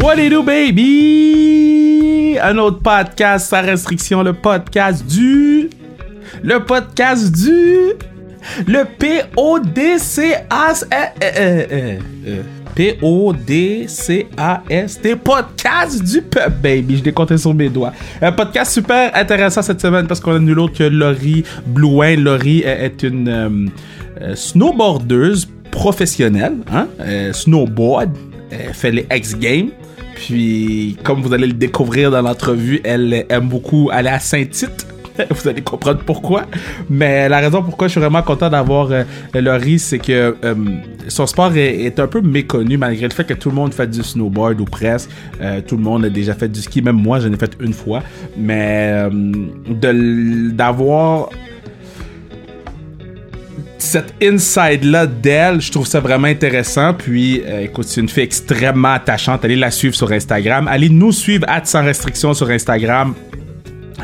What you do, baby? Un autre podcast sans restriction, le podcast du. Le podcast du. Le P-O-D-C-A-S. P-O-D-C-A-S-T. Podcast du peuple, baby. Je compté sur mes doigts. Un podcast super intéressant cette semaine parce qu'on a nul autre que Laurie Blouin. Laurie euh, est une euh, euh, snowboardeuse professionnelle, hein? Euh, snowboard. Elle fait les X Games. Puis, comme vous allez le découvrir dans l'entrevue, elle aime beaucoup aller à Saint-Tite. Vous allez comprendre pourquoi. Mais la raison pourquoi je suis vraiment content d'avoir euh, Laurie, c'est que euh, son sport est, un peu méconnu malgré le fait que tout le monde fait du snowboard ou presque. Euh, tout le monde a déjà fait du ski, même moi j'en ai fait une fois. Mais euh, d'avoir cette inside-là d'elle, je trouve ça vraiment intéressant. Puis, euh, écoute, c'est une fille extrêmement attachante. Allez la suivre sur Instagram. Allez nous suivre, at sans restriction sur Instagram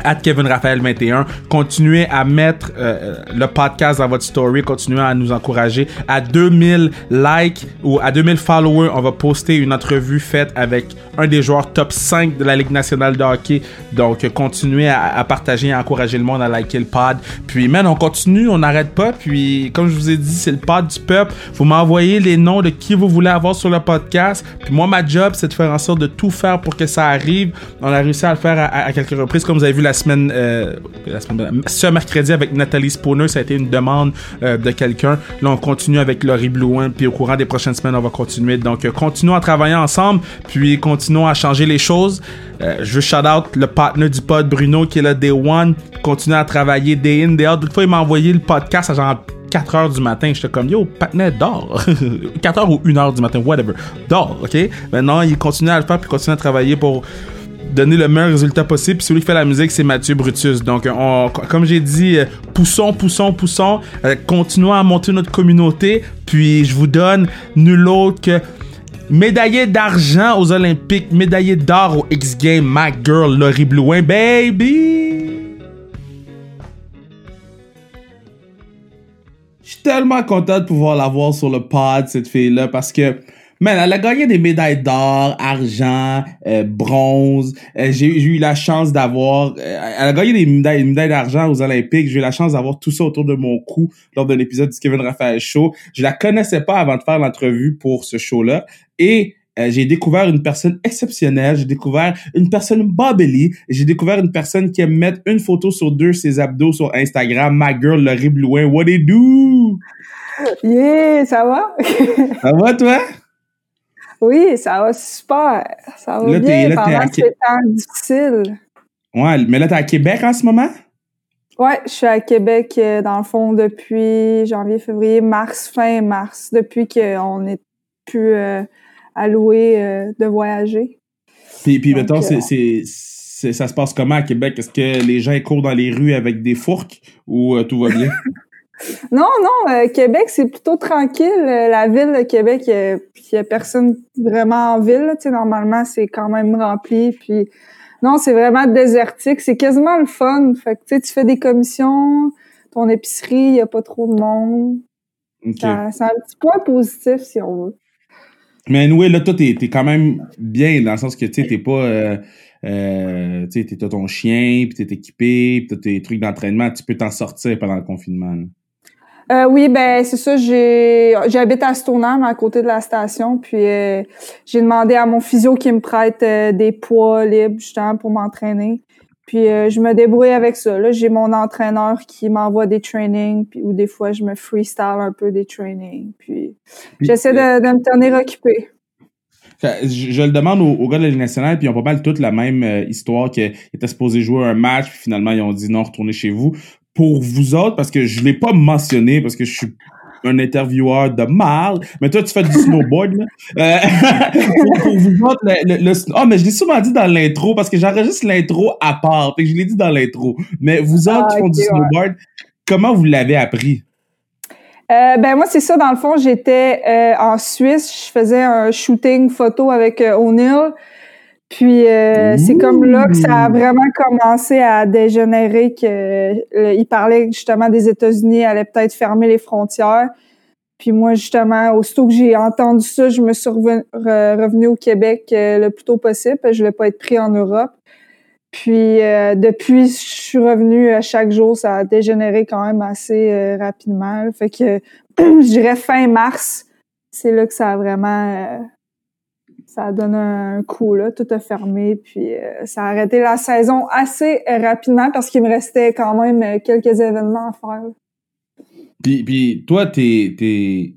at Kevin Raphaël 21. Continuez à mettre euh, le podcast dans votre story. Continuez à nous encourager. À 2000 likes ou à 2000 followers, on va poster une entrevue faite avec un des joueurs top 5 de la Ligue nationale de hockey. Donc, euh, continuez à, partager à encourager le monde à liker le pod. Puis, man, on continue, on n'arrête pas. Puis, comme je vous ai dit, c'est le pod du peuple. Vous m'envoyez les noms de qui vous voulez avoir sur le podcast. Puis, moi, ma job, c'est de faire en sorte de tout faire pour que ça arrive. On a réussi à le faire à, à- à quelques reprises. Comme vous avez vu la semaine, euh, la semaine ce mercredi avec Nathalie Spooner, ça a été une demande euh, de quelqu'un. Là, on continue avec Laurie Blouin. Puis, au courant des prochaines semaines, on va continuer. Donc, euh, continuons à travailler ensemble. Puis, continuons à changer les choses. Je veux shout out le partner du pod, Bruno, qui est là Day One. Continue à travailler day in, day out. D'autres fois, il m'a envoyé le podcast à genre 4 heures du matin. J'étais comme, yo, partner, dors. 4 heures ou 1 heure du matin, whatever. Dors, ok? Maintenant, il continue à le faire puis continue à travailler pour donner le meilleur résultat possible. Celui qui fait la musique, c'est Mathieu Brutus. Donc, on, comme j'ai dit, euh, poussons, poussons, poussons. Euh, continuons à monter notre communauté. Puis, je vous donne nul autre que médaillé d'argent aux Olympiques, médaillé d'or aux X Games, ma girl Laurie Blouin, baby! Je suis tellement content de pouvoir la voir sur le pod, cette fille-là, parce que, man, elle a gagné des médailles d'or, argent, euh, bronze. Euh, j'ai eu la chance d'avoir... euh, elle a gagné des médailles, des médailles d'argent aux Olympiques. J'ai eu la chance d'avoir tout ça autour de mon cou lors d'un épisode du Kevin Raphaël Show. Je la connaissais pas avant de faire l'entrevue pour ce show-là. Et euh, j'ai découvert une personne exceptionnelle, j'ai découvert une personne bubbly, et j'ai découvert une personne qui aime mettre une photo sur deux de ses abdos sur Instagram, ma girl Laurie Blouin, what it do? Yeah, ça va? Ça va toi? Oui, ça va super. Ça va Là, bien là, pendant ces temps difficiles. Ouais, mais là t'es à Québec en ce moment? Ouais, je suis à Québec, euh, dans le fond, depuis janvier, février, mars, fin mars, depuis qu'on n'est plus euh, alloué euh, de voyager. Puis, puis mettons, euh, c'est, ça se passe comment à Québec? Est-ce que les gens courent dans les rues avec des fourques ou tout va bien? Non, non, euh, Québec, c'est plutôt tranquille. Euh, La ville de Québec, il n'y a, personne vraiment en ville. là. Normalement, c'est quand même rempli. Puis non, c'est vraiment désertique. C'est quasiment le fun. Fait que tu fais des commissions, ton épicerie, il n'y a pas trop de monde. C'est un petit point positif, si on veut. Mais anyway, là, toi, t'es, t'es quand même bien dans le sens que, tu sais, t'es pas... Euh, euh, tu sais, t'as ton chien, puis t'es équipé, puis t'as tes trucs d'entraînement. Tu peux t'en sortir pendant le confinement. là. Euh, oui, ben c'est ça. J'ai j'habite à Stoneham, à côté de la station, puis euh, j'ai demandé à mon physio qui me prête euh, des poids libres justement pour m'entraîner. Puis je me débrouille avec ça. Là, j'ai mon entraîneur qui m'envoie des trainings, puis ou des fois je me freestyle un peu des trainings. Puis Puis, j'essaie de, de me tenir occupée. Je, je le demande aux, aux gars de la Ligue nationale, puis ils ont pas mal toute la même euh, histoire qu'ils étaient supposés jouer un match, puis finalement ils ont dit non, retournez chez vous. Pour vous autres, parce que je l'ai pas mentionné, parce que je suis un intervieweur de mal, mais toi tu fais du snowboard, là. Euh, pour, pour vous autres, le, le, le oh, mais je l'ai souvent dit dans l'intro, parce que j'enregistre l'intro à part, fait que je l'ai dit dans l'intro. Mais vous autres Ah, qui font du ouais. snowboard, comment vous l'avez appris? Euh, ben moi c'est ça dans le fond j'étais euh, en Suisse je faisais un shooting photo avec O'Neill puis euh, c'est comme là que ça a vraiment commencé à dégénérer que euh, il parlait justement des États-Unis allaient peut-être fermer les frontières puis moi, justement, aussitôt que j'ai entendu ça, je me suis revenue au Québec le plus tôt possible. Je voulais pas être pris en Europe. Puis depuis, je suis revenue chaque jour, ça a dégénéré quand même assez rapidement. Fait que je dirais fin mars, c'est là que ça a vraiment ça a donné un coup là, tout a fermé, puis euh, ça a arrêté la saison assez rapidement parce qu'il me restait quand même euh, quelques événements à faire. Puis, puis toi, t'es t'es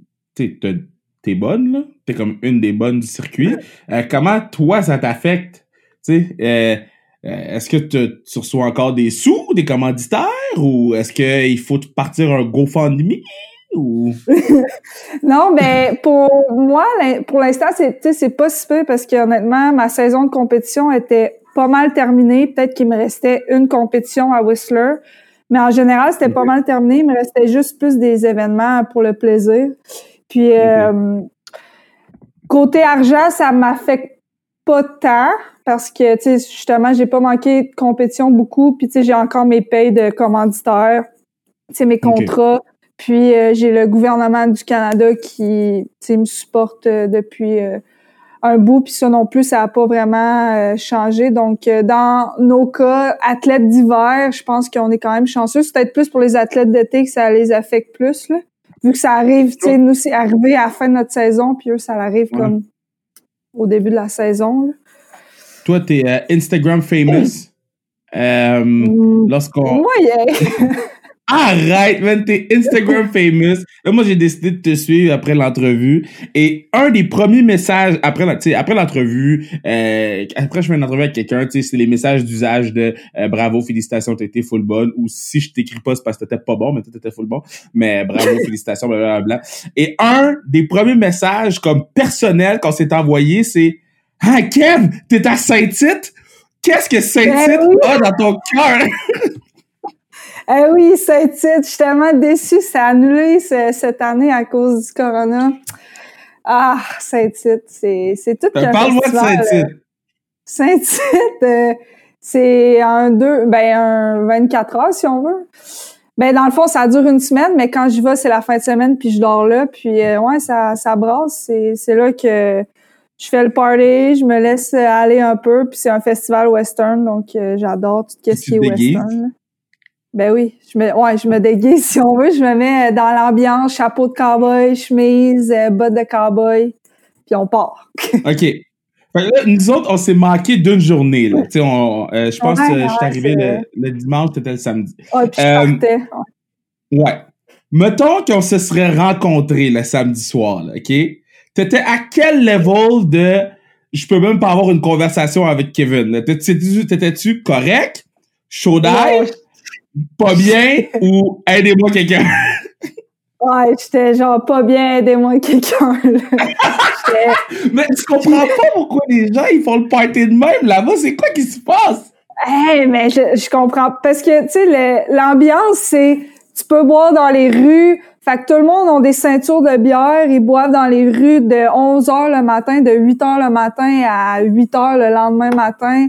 t'es bonne là, t'es comme une des bonnes du circuit. Euh, comment toi ça t'affecte, tu sais? est-ce que tu reçois encore des sous, des commanditaires, ou est-ce qu'il faut partir un GoFundMe? non, mais pour moi, pour l'instant, c'est, c'est pas si peu parce que honnêtement, ma saison de compétition était pas mal terminée. Peut-être qu'il me restait une compétition à Whistler. Mais en général, c'était pas mal terminé. Il me restait juste plus des événements pour le plaisir. Puis, euh, côté argent, ça m'affecte pas tant parce que, tu sais, justement, j'ai pas manqué de compétition beaucoup. Puis, tu sais, j'ai encore mes payes de commanditaire, tu sais, mes contrats. Puis euh, j'ai le gouvernement du Canada qui me supporte euh, depuis euh, un bout, puis ça non plus, ça n'a pas vraiment changé. Donc, dans nos cas, athlètes d'hiver, je pense qu'on est quand même chanceux. C'est peut-être plus pour les athlètes d'été que ça les affecte plus, là. Vu que ça arrive, tu sais, nous, c'est arrivé à la fin de notre saison, puis eux, ça arrive comme au début de la saison. Là. Toi, t'es Instagram famous. Mm. Lorsqu'on... Arrête, man, t'es Instagram famous. moi, j'ai décidé de te suivre après l'entrevue. Et un des premiers messages après après l'entrevue, euh, après je fais une entrevue avec quelqu'un, tu sais, c'est les messages d'usage de euh, bravo, félicitations, t'étais full bonne. Ou si je t'écris pas, c'est parce que t'étais pas bon, mais t'étais full bon. Mais bravo, félicitations, blablabla. Et un des premiers messages comme personnel qu'on s'est envoyé, c'est Ah, Kev, t'es à Saint-Tite? Qu'est-ce que Saint-Tite ben a dans ton cœur? Eh oui, Saint-Tite, je suis tellement déçue. C'est annulé cette année à cause du corona. Ah, Saint-Tite, c'est, c'est tout ben, Parle-moi de Saint-Tite. Euh, Saint-Tite, euh, c'est un deux, ben un 24 heures si on veut. Ben dans le fond, ça dure une semaine, mais quand j'y vais, c'est la fin de semaine, puis je dors là, puis euh, ouais, ça, ça brasse. C'est, c'est là que je fais le party, je me laisse aller un peu, puis c'est un festival western, donc j'adore tout ce qui est western. Ben oui, je me, ouais, je me déguise si on veut. Je me mets dans l'ambiance, chapeau de cowboy, chemise, euh, bottes de cowboy, puis on part. OK. nous autres, on s'est manqué d'une journée. Là. On, euh, je pense que je suis arrivé le, le, dimanche, c'était le samedi. Ah, puis je euh, partais. Ouais. Mettons qu'on se serait rencontrés le samedi soir, là, OK? T'étais à quel level de je peux même pas avoir une conversation avec Kevin? T'étais-tu correct? Chaud d'air? Pas bien ou aidez-moi quelqu'un? Ouais, j'étais genre pas bien, aidez-moi quelqu'un. mais tu comprends pas pourquoi les gens ils font le party de même là-bas, c'est quoi qui se passe? Hey, mais je, je comprends parce que tu sais l'ambiance c'est tu peux boire dans les rues, fait que tout le monde a des ceintures de bière, ils boivent dans les rues de 11 h le matin, de 8 h le matin à 8 h le lendemain matin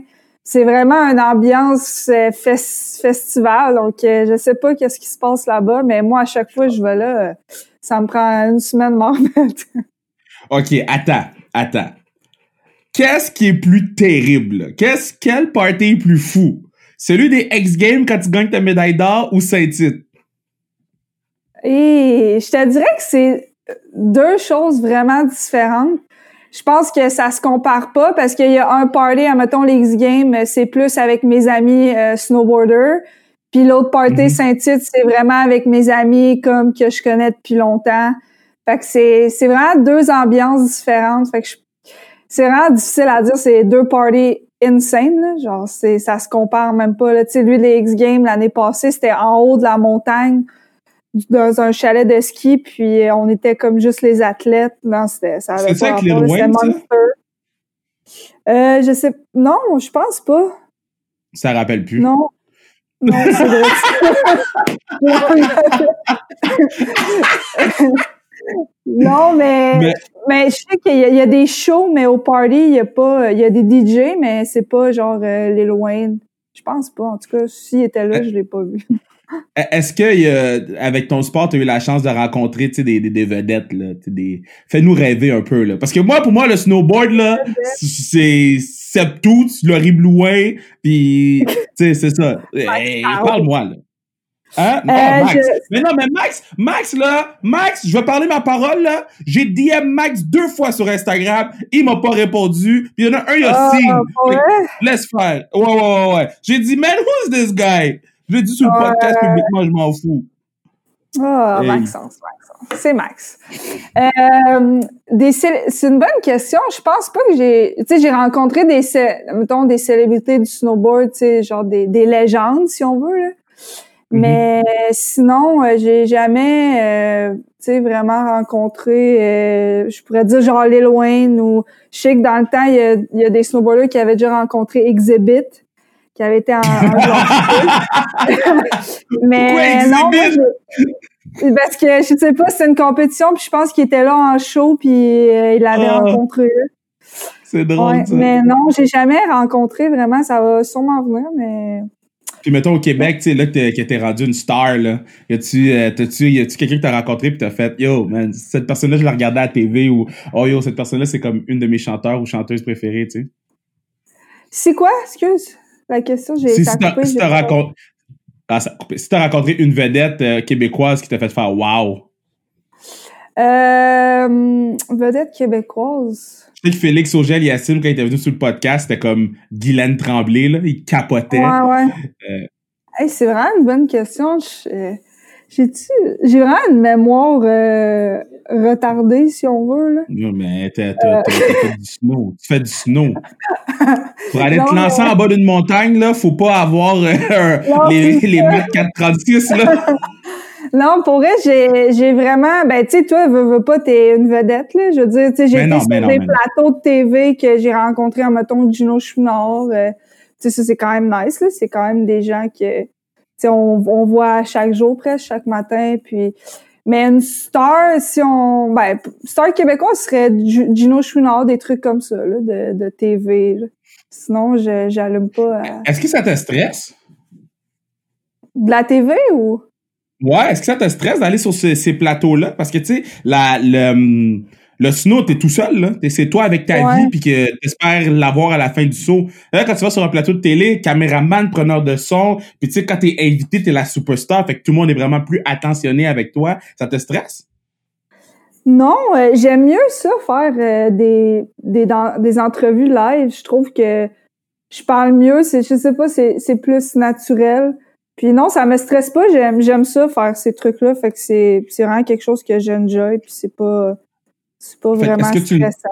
c'est vraiment une ambiance euh, festival. Donc, euh, je sais pas qu'est-ce qui se passe là-bas, mais moi, à chaque fois que je vais là, euh, ça me prend une semaine m'en remettre. OK, attends, attends. Qu'est-ce qui est plus terrible? Qu'est-ce, quel party est plus fou? Celui des X-Games quand tu gagnes ta médaille d'or ou Saint-Tite? Et je te dirais que c'est deux choses vraiment différentes je pense que ça se compare pas parce qu'il y a un party, mettons les X-Games, c'est plus avec mes amis euh, snowboarders. Puis l'autre party mhm. Saint-Tite, c'est vraiment avec mes amis comme que je connais depuis longtemps. Fait que c'est, c'est vraiment deux ambiances différentes. Fait que c'est vraiment difficile à dire. C'est deux parties insane. Genre, c'est, ça se compare même pas. Là. Tu sais, lui, les X-Games, l'année passée, c'était en haut de la montagne dans un chalet de ski, puis euh, on était comme juste les athlètes. Non, c'était ça avait pas rapport, c'était Monster. Euh, je sais non, je pense pas. Ça rappelle plus. Non. Non, c'est vrai. non, mais, mais, je sais qu'il y, a des shows, mais au party, il y a pas, il y a des DJ, mais c'est pas genre euh, Lil Wayne. Je pense pas. En tout cas, s'il était là, je l'ai pas vu. E-, est-ce que avec ton sport, tu as eu la chance de rencontrer des, des, des vedettes? Là, des... Fais-nous rêver un peu. Là. Parce que moi, pour moi, le snowboard, là, c'est Septooth, Laurie Blouin, puis c'est ça. Hey, Parle-moi. là. Hein? Non, euh, Max. Mais non, mais Max, Max, là, Max, je vais parler ma parole, là. J'ai DM Max deux fois sur Instagram. Il m'a pas répondu. Puis il y en a un, il a oh, Laisse faire. Ouais, ouais, ouais, ouais. J'ai dit, man, who's this guy? Je l'ai dit sur le podcast publiquement, je m'en fous. Oh, Maxence, Maxence. C'est Max. Euh, c'est une bonne question. Je pense pas que j'ai, tu sais, j'ai rencontré des, mettons, des célébrités du snowboard, tu sais, genre des, des légendes, si on veut, là. Mm-hmm. Mais sinon, euh, j'ai jamais, euh, tu sais, vraiment rencontré, euh, je pourrais dire genre Lil Wayne ou je sais que dans le temps, il y a, y a des snowboarders qui avaient déjà rencontré Exhibit, qui avait été en, Mais non, parce que je sais pas, c'est une compétition, puis je pense qu'il était là en show, puis il l'avait ah. rencontré. C'est drôle. ça. Mais non, j'ai jamais rencontré vraiment. Ça va sûrement venir, mais puis mettons au Québec, tu sais, là, que t'es rendu une star, là. Y a-tu, euh, quelqu'un que t'as rencontré pis t'as fait, yo, man, cette personne-là, je la regardais à la TV ou, oh yo, cette personne-là, c'est comme une de mes chanteurs ou chanteuses préférées, tu sais? C'est quoi? Excuse. La question, j'ai si, si t'as si rencontré, ah, si t'as rencontré une vedette euh, québécoise qui t'a fait faire wow. Euh, vedette québécoise. Je sais que Félix Auger Yacine, quand il était venu sur le podcast, c'était comme Guylaine Tremblay, là. Il capotait. Ouais, ouais. Euh... Hey, c'est vraiment une bonne question. J'ai j'ai vraiment une mémoire euh, retardée, si on veut. Là. Non, mais t'as fait du snow. Tu fais du snow. Pour aller te lancer en bas d'une montagne, là, faut pas avoir euh, les, les mètres 436, là. Non, pour vrai, j'ai, j'ai vraiment, ben, tu sais, toi, veux, veux pas, t'es une vedette, là. Je veux dire, tu sais, j'ai été sur des plateaux de TV que j'ai rencontrés en, mettons, Gino Chouinard. Euh, tu sais, ça, c'est quand même nice, là. C'est quand même des gens que, tu sais, on, on voit chaque jour, presque, chaque matin, puis... Mais une star, si on... Ben, star québécois serait Gino Chouinard, des trucs comme ça, là, de, de TV, là. Sinon, je, j'allume pas... Est-ce que ça te stresse? De la TV ou... Ouais, est-ce que ça te stresse d'aller sur ces, plateaux-là? Parce que, tu sais, la, le, hum, le snow, t'es tout seul, là. C'est toi avec ta vie, puis que t'espères l'avoir à la fin du saut. Là, quand tu vas sur un plateau de télé, caméraman, preneur de son, puis tu sais, quand t'es invité, t'es la superstar, fait que tout le monde est vraiment plus attentionné avec toi. Ça te stresse? Non, euh, j'aime mieux ça, faire euh, des, des, des entrevues live. Je trouve que je parle mieux, c'est, je sais pas, c'est plus naturel. Puis non, ça me stresse pas. J'aime, j'aime ça faire ces trucs-là. Fait que c'est, c'est vraiment quelque chose que j'enjoy. Puis c'est pas, c'est pas vraiment stressant.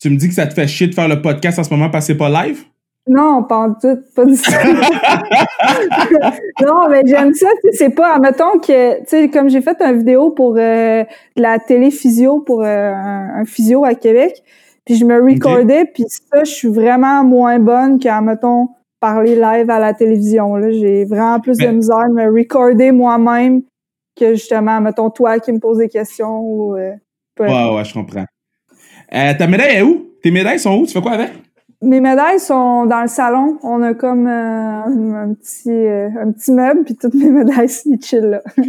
Tu, me dis que ça te fait chier de faire le podcast en ce moment parce que c'est pas live? Non, pas en tout, pas du tout. non, mais j'aime ça. C'est pas, admettons que, tu sais, comme j'ai fait une vidéo pour euh, la télé physio pour euh, un, physio à Québec, puis je me recordais, puis ça, je suis vraiment moins bonne qu'à, mettons, parler live à la télévision. Là. J'ai vraiment plus de misère à me recorder moi-même que justement, mettons, toi qui me poses des questions ou. Euh, ouais, ouais, je comprends. Euh, ta médaille est où? Tes médailles sont où? Tu fais quoi avec? Mes médailles sont dans le salon. On a comme euh, un, petit, un petit meuble, puis toutes mes médailles sont chill là.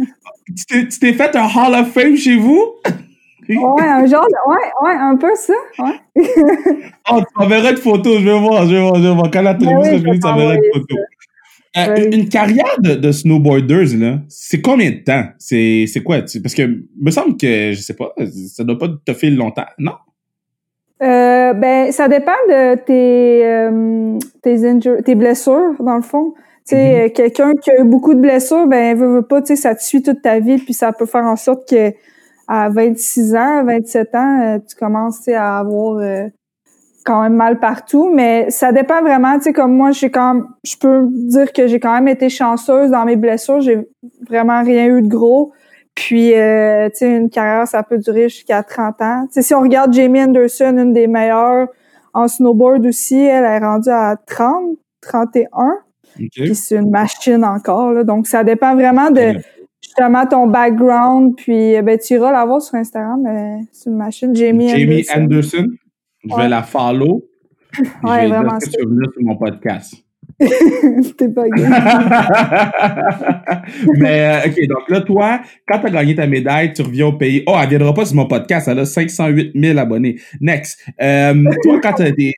tu t'es fait un Hall of Fame chez vous? ouais, un genre de, ouais, ouais, un peu ça, ouais. oh, tu m'enverras une photo, je vais voir, je vais voir, je vais voir. Quand la télévision ben oui, tu m'enverras une photo. Euh, une, carrière de, de snowboarders, là, c'est combien de temps? C'est, c'est quoi? Parce que, me semble que, je sais pas, ça doit pas te faire longtemps, non? Euh, ben, ça dépend de tes, euh, tes, tes blessures, dans le fond. Tu sais, mm-hmm. euh, quelqu'un qui a eu beaucoup de blessures, ben, veut, veut pas, tu sais, ça te suit toute ta vie, puis ça peut faire en sorte que à 26 ans, 27 ans, euh, tu commences à avoir euh, quand même mal partout, mais ça dépend vraiment, tu sais, comme moi, j'ai quand même, je peux dire que j'ai quand même été chanceuse dans mes blessures, j'ai vraiment rien eu de gros. Puis, euh, tu sais, une carrière, ça peut durer jusqu'à 30 ans. Tu sais, si on regarde Jamie Anderson, une des meilleures en snowboard aussi, elle est rendue à 30, 31. Puis c'est une machine encore, là. Donc, ça dépend vraiment de justement ton background, puis euh, ben, tu iras la voir sur Instagram, mais c'est une machine. Jamie, Jamie Anderson? Je vais la follow. ouais, je vais vraiment. Dire que tu sur mon podcast. T'es pas gay. Mais, euh, OK, donc là, toi, quand t'as gagné ta médaille, tu reviens au pays. Oh, elle viendra pas sur mon podcast, elle a 508 000 abonnés. Next. Euh, toi, quand des...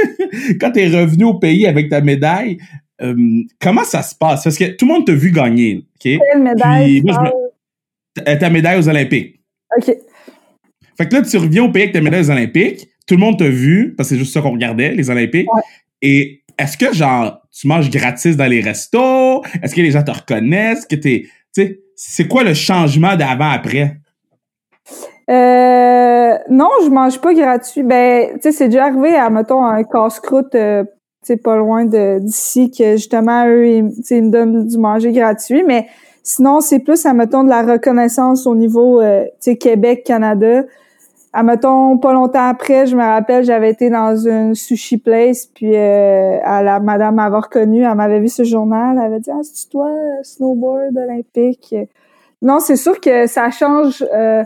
quand t'es revenu au pays avec ta médaille, euh, comment ça se passe? Parce que tout le monde t'a vu gagner, OK? Quelle médaille? Puis, moi, je me- ta- ta médaille aux Olympiques. OK. Fait que là, tu reviens au pays avec ta médaille aux Olympiques. Tout le monde t'a vu, parce que c'est juste ça qu'on regardait, les Olympiques. Ouais. Et est-ce que, genre, tu manges gratis dans les restos? Est-ce que les gens te reconnaissent? Que t'es, tu sais, c'est quoi le changement d'avant-après? Euh, non, je mange pas gratuit. Ben, tu sais, c'est déjà arrivé à, mettons, un casse-croûte, euh, tu sais, pas loin de d'ici, que justement, eux, ils me donnent du manger gratuit. Mais sinon, c'est plus, à, mettons, de la reconnaissance au niveau, euh, tu sais, Québec, Canada. À, mettons, pas longtemps après, je me rappelle, j'avais été dans une sushi place, puis euh, à la madame m'avait reconnue, elle m'avait vu ce journal, elle avait dit « Ah, c'est toi, euh, snowboard olympique? » Non, c'est sûr que ça change... euh,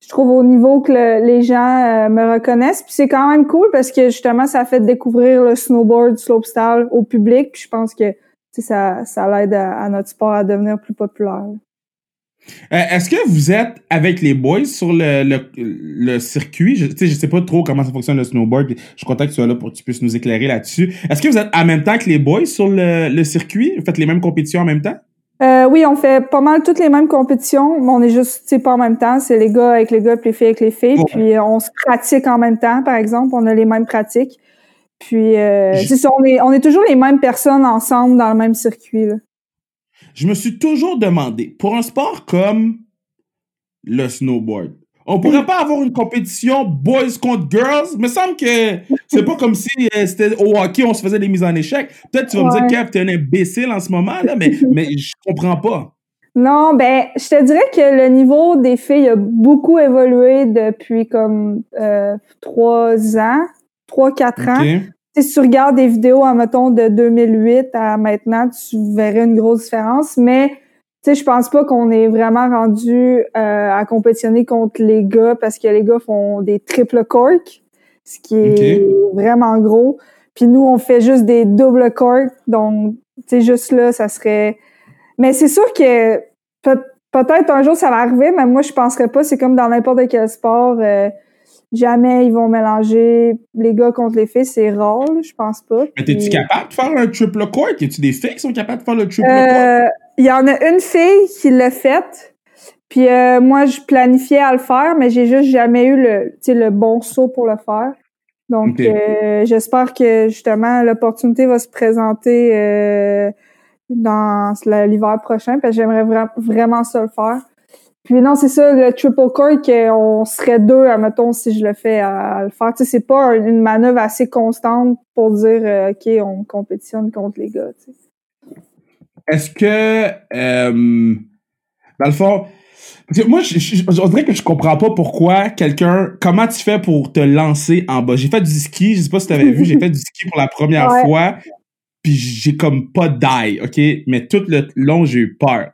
je trouve au niveau que le- les gens me reconnaissent. Puis c'est quand même cool parce que justement, ça fait découvrir le snowboard slopestyle au public. Puis je pense que ça, ça l'aide à notre sport à devenir plus populaire. Euh, est-ce que vous êtes avec les boys sur le, le, le circuit? Je, je sais pas trop comment ça fonctionne le snowboard. Je suis content que tu sois là pour que tu puisses nous éclairer là-dessus. Est-ce que vous êtes en même temps que les boys sur le, le circuit? Vous faites les mêmes compétitions en même temps? Euh, oui, on fait pas mal toutes les mêmes compétitions, mais on est juste, pas en même temps. C'est les gars avec les gars, puis les filles avec les filles. Puis euh, on se pratique en même temps, par exemple. On a les mêmes pratiques. Puis euh, Je- c'est ça, on est, on est toujours les mêmes personnes ensemble dans le même circuit. Là. Je me suis toujours demandé, pour un sport comme le snowboard, on pourrait pas avoir une compétition boys contre girls? Il me semble que c'est pas comme si euh, c'était au hockey, on se faisait des mises en échec. Peut-être tu vas me dire, Kev, t'es un imbécile en ce moment, là, mais, mais je comprends pas. Non, ben, je te dirais que le niveau des filles a beaucoup évolué depuis comme euh, trois ans, trois, quatre ans. Si tu regardes des vidéos, mettons, de 2008 à maintenant, tu verrais une grosse différence. Mais, tu sais, je pense pas qu'on est vraiment rendu euh, à compétitionner contre les gars parce que les gars font des triple corks, ce qui est vraiment gros. Puis nous, on fait juste des double corks. Donc, tu sais, juste là, ça serait... Mais c'est sûr que peut- peut-être un jour ça va arriver, mais moi, je penserais pas. C'est comme dans n'importe quel sport. euh, jamais ils vont mélanger les gars contre les filles. C'est rare, je pense pas. Mais t'es-tu Puis, capable de faire un triple court? Y a-tu des filles qui sont capables de faire le triple court? euh, Il y en a une fille qui l'a fait. Puis euh, moi, je planifiais à le faire, mais j'ai juste jamais eu le, tu sais, le bon saut pour le faire. Donc, euh, j'espère que justement l'opportunité va se présenter euh, dans l'hiver prochain, parce que j'aimerais vra- vraiment ça le faire. Puis non, c'est ça, le triple core, qu'on serait deux, admettons, si je le fais à, à le faire. Tu sais, c'est pas un- une manœuvre assez constante pour dire, euh, OK, on compétitionne contre les gars, tu sais. Est-ce que, euh, dans le fond, parce que moi, je, je, on dirait que je comprends pas pourquoi quelqu'un, comment tu fais pour te lancer en bas? J'ai fait du ski, je sais pas si tu avais vu, j'ai fait du ski pour la première Ouais. fois, puis j'ai comme pas d'ail, ok? Mais tout le long, j'ai eu peur.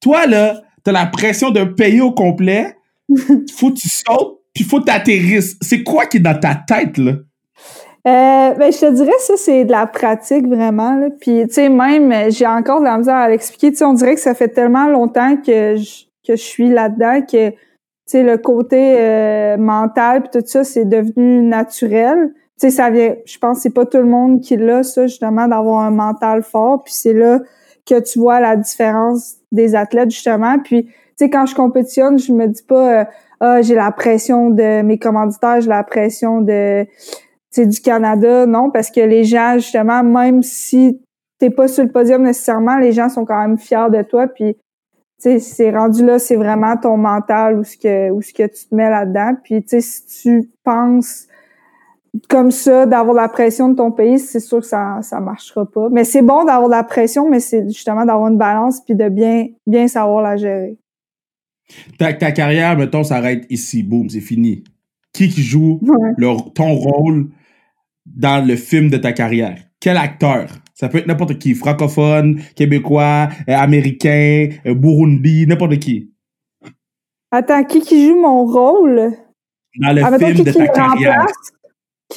Toi, là, t'as la pression d'un pays au complet, faut que tu sautes, puis faut que t'atterrisses. C'est quoi qui est dans ta tête, là? Euh, ben, je te dirais, ça, c'est de la pratique, vraiment. Là. Puis, tu sais, même, j'ai encore de la misère à l'expliquer. Tu sais, on dirait que ça fait tellement longtemps que je, que je suis là-dedans que, tu sais, le côté euh, mental puis tout ça, c'est devenu naturel. Tu sais, ça vient, je pense c'est pas tout le monde qui l'a, ça, justement, d'avoir un mental fort. Puis c'est là que tu vois la différence des athlètes, justement. Puis, tu sais, quand je compétitionne, je me dis pas, euh, ah, j'ai la pression de mes commanditaires, j'ai la pression de c'est du Canada, non, parce que les gens, justement, même si t'es pas sur le podium nécessairement, les gens sont quand même fiers de toi, puis tu sais, c'est rendu là, c'est vraiment ton mental ou ce que ou ce que tu te mets là-dedans, puis tu sais, si tu penses comme ça, d'avoir la pression de ton pays, c'est sûr que ça ça marchera pas. Mais c'est bon d'avoir de la pression, mais c'est justement d'avoir une balance puis de bien bien savoir la gérer. Ta, ta carrière, mettons, s'arrête ici. Boum, c'est fini. Qui qui joue Ouais. le- ton rôle dans le film de ta carrière? Quel acteur? Ça peut être n'importe qui. Francophone, québécois, euh, américain, euh, Burundi, n'importe qui. Attends, qui qui joue mon rôle? Dans le Ah, mettons, film qui de qui ta carrière. remplace?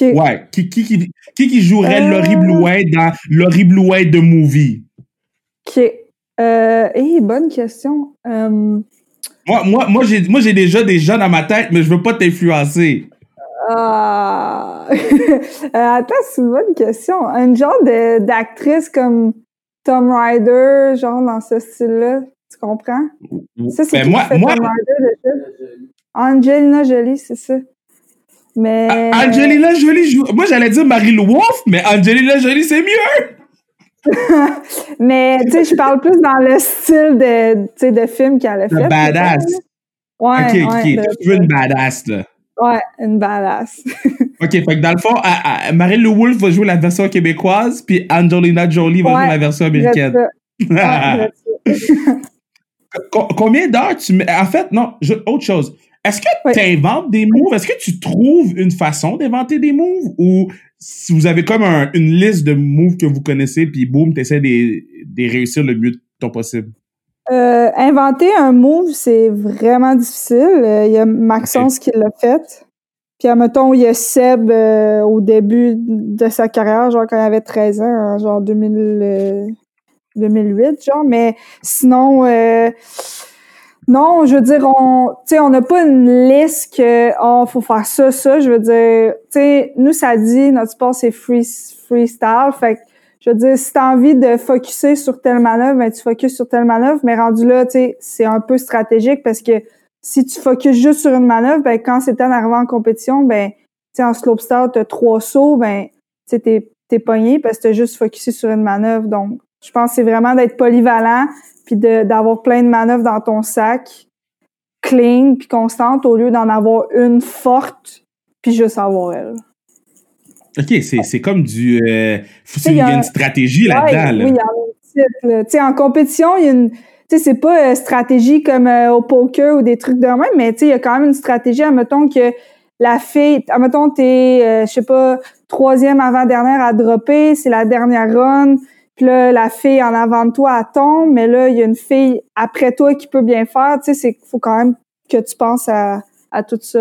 Ouais. Qui, qui, qui, qui, jouerait Euh. Laurie Blouin dans Laurie Blouin de Movie? OK. Euh, hey, bonne question. Euh, Moi, moi, moi, j'ai, moi, j'ai déjà des gens dans ma tête, mais je veux pas t'influencer. ah. Euh, attends, c'est une bonne question. Un genre de- d'actrice comme Tom Ryder, genre dans ce style-là. Tu comprends? Ça, c'est Ben, qui moi, moi, Tom? Angelina Jolie, c'est ça. Mais. Angelina Jolie joue. Moi, j'allais dire Marie-Lou Wolfe, mais Angelina Jolie, c'est mieux. Mais, tu sais, je parle plus dans le style de, tu sais, de film qu'elle a fait. Le badass. Ouais, ok, ouais, ok. le- Tu veux une badass, là. ouais, une badass. Ok, fait que dans le fond, à- à- Marie-Lou Wolfe va jouer la version québécoise, puis Angelina Jolie va Ouais, jouer la version américaine. Ouais, Combien d'heures tu mets. En fait, non, autre chose. Est-ce que Oui. tu inventes des moves? Est-ce que tu trouves une façon d'inventer des moves? Ou si vous avez comme un- une liste de moves que vous connaissez, puis boum, tu essaies de de réussir le mieux de ton possible? Euh, inventer un move, c'est vraiment difficile. Euh, Il y a Maxence qui l'a fait. Puis, admettons, il y a Seb euh, au début de sa carrière, genre quand il avait 13 ans, hein, genre 2000, euh, 2008, genre. Mais sinon, euh, non, je veux dire, on, on n'a pas une liste que, oh, faut faire ça, ça. Je veux dire, tu sais, nous, ça dit, notre sport, c'est free, freestyle. Fait que, je veux dire, si t'as envie de focuser sur telle manœuvre, ben, tu focuses sur telle manœuvre, mais rendu là, tu sais, c'est un peu stratégique parce que si tu focuses juste sur une manœuvre, ben, quand c'est temps d'arriver en compétition, ben, tu sais, en slopestyle, t'as trois sauts, ben, tu t'es, t'es pogné parce que t'as juste focusé sur une manœuvre. Donc, je pense que c'est vraiment d'être polyvalent puis d'avoir plein de manœuvres dans ton sac, clean puis constante, au lieu d'en avoir une forte puis juste avoir elle. Ok, c'est comme du. Euh, il y a une stratégie là-dedans. là. Oui, il y en a une petite, là. Tu sais, en compétition, il y a une. Tu sais, c'est pas euh, stratégie comme euh, au poker ou des trucs de même, mais tu sais, il y a quand même une stratégie. Admettons que la fille, admettons, t'es, euh, je sais pas, troisième avant-dernière à dropper, c'est la dernière run. Puis là, la fille en avant de toi, elle tombe, mais là, il y a une fille après toi qui peut bien faire. Tu sais, c'est faut quand même que tu penses à, à tout ça.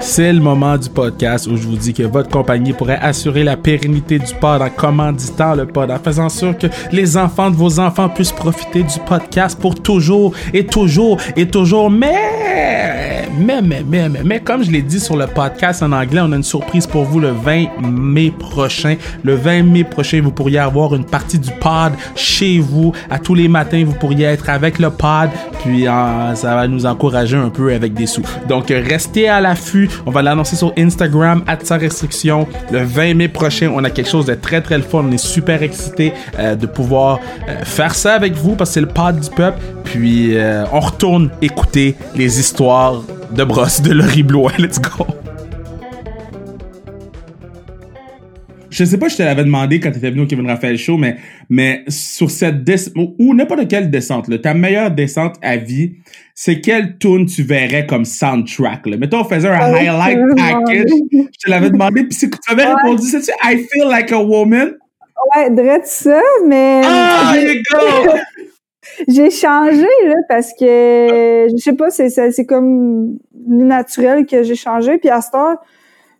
C'est le moment du podcast où je vous dis que votre compagnie pourrait assurer la pérennité du pod en commanditant le pod, en faisant sûr que les enfants de vos enfants puissent profiter du podcast pour toujours et toujours et toujours. Mais, mais, mais, mais, mais, mais comme je l'ai dit sur le podcast en anglais, on a une surprise pour vous le 20 mai prochain. Le 20 mai prochain, vous pourriez avoir une partie du pod chez vous. À tous les matins, vous pourriez être avec le pod. Puis euh, ça va nous encourager un peu avec des sous. Donc restez à l'affût. On va l'annoncer sur Instagram, à sans restriction. Le 20 mai prochain, on a quelque chose de très très le fun. On est super excités euh, de pouvoir euh, faire ça avec vous parce que c'est le pod du peuple. Puis on retourne écouter les histoires de brosse de Laurie Blois. Let's go! Je sais pas, je te l'avais demandé quand tu étais venu au Kevin Raphaël Show, mais, mais sur cette descente, ou n'importe quelle descente, là, ta meilleure descente à vie, c'est quelle tune tu verrais comme soundtrack? Là? Mettons, on faisait un Oh, highlight package. Je te l'avais demandé, puis c'est que tu avais Ouais. répondu, c'est-tu I feel like a woman? Ouais, drette ça, mais. Ah, j'ai- you go! J'ai changé là parce que je sais pas, c'est c'est comme naturel que j'ai changé. Puis à cette heure,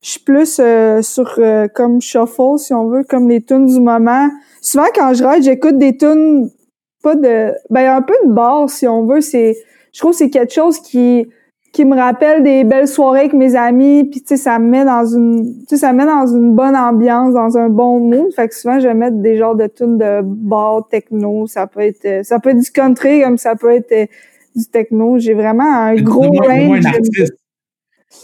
je suis plus euh, sur euh, comme shuffle si on veut, comme les tunes du moment. Souvent quand je ride, j'écoute des tunes pas de ben un peu de base si on veut. C'est je trouve que c'est quelque chose qui qui me rappelle des belles soirées avec mes amis puis tu sais ça me met dans une tu sais ça me met dans une bonne ambiance dans un bon mood fait que souvent je vais mettre des genres de tunes de bar techno ça peut être euh, ça peut être du country comme ça peut être euh, du techno j'ai vraiment un gros Donne-moi donne-moi range un de- artiste.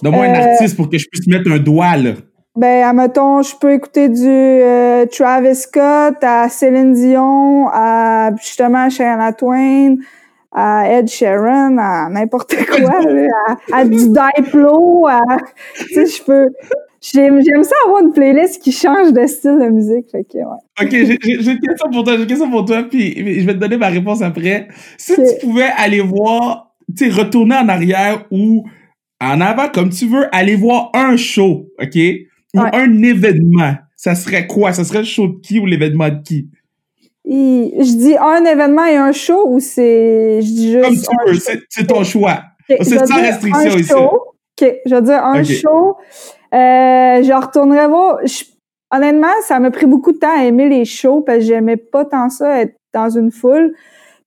Donne-moi un Euh, artiste pour que je puisse mettre un doigt, là. ben admettons je peux écouter du euh, Travis Scott à Céline Dion à justement Shania Twain à Ed Sheeran, à n'importe quoi, à, à du Diplo, à, tu sais, je peux, j'aime, ça avoir une playlist qui change de style de musique, fait que, ouais. Ok, j'ai une question pour toi, j'ai une question pour toi, puis je vais te donner ma réponse après. Si tu pouvais aller voir, tu sais, retourner en arrière ou en avant, comme tu veux, aller voir un show, ok? Ou Ouais. un événement, ça serait quoi? Ça serait le show de qui ou l'événement de qui? Je dis un événement et un show ou c'est. Je dis juste. Comme tu veux, c'est ton choix. c'est sans restriction ici. OK, je veux dire un show. Euh, je retournerai voir. honnêtement, ça m'a pris beaucoup de temps à aimer les shows parce que j'aimais pas tant ça être dans une foule.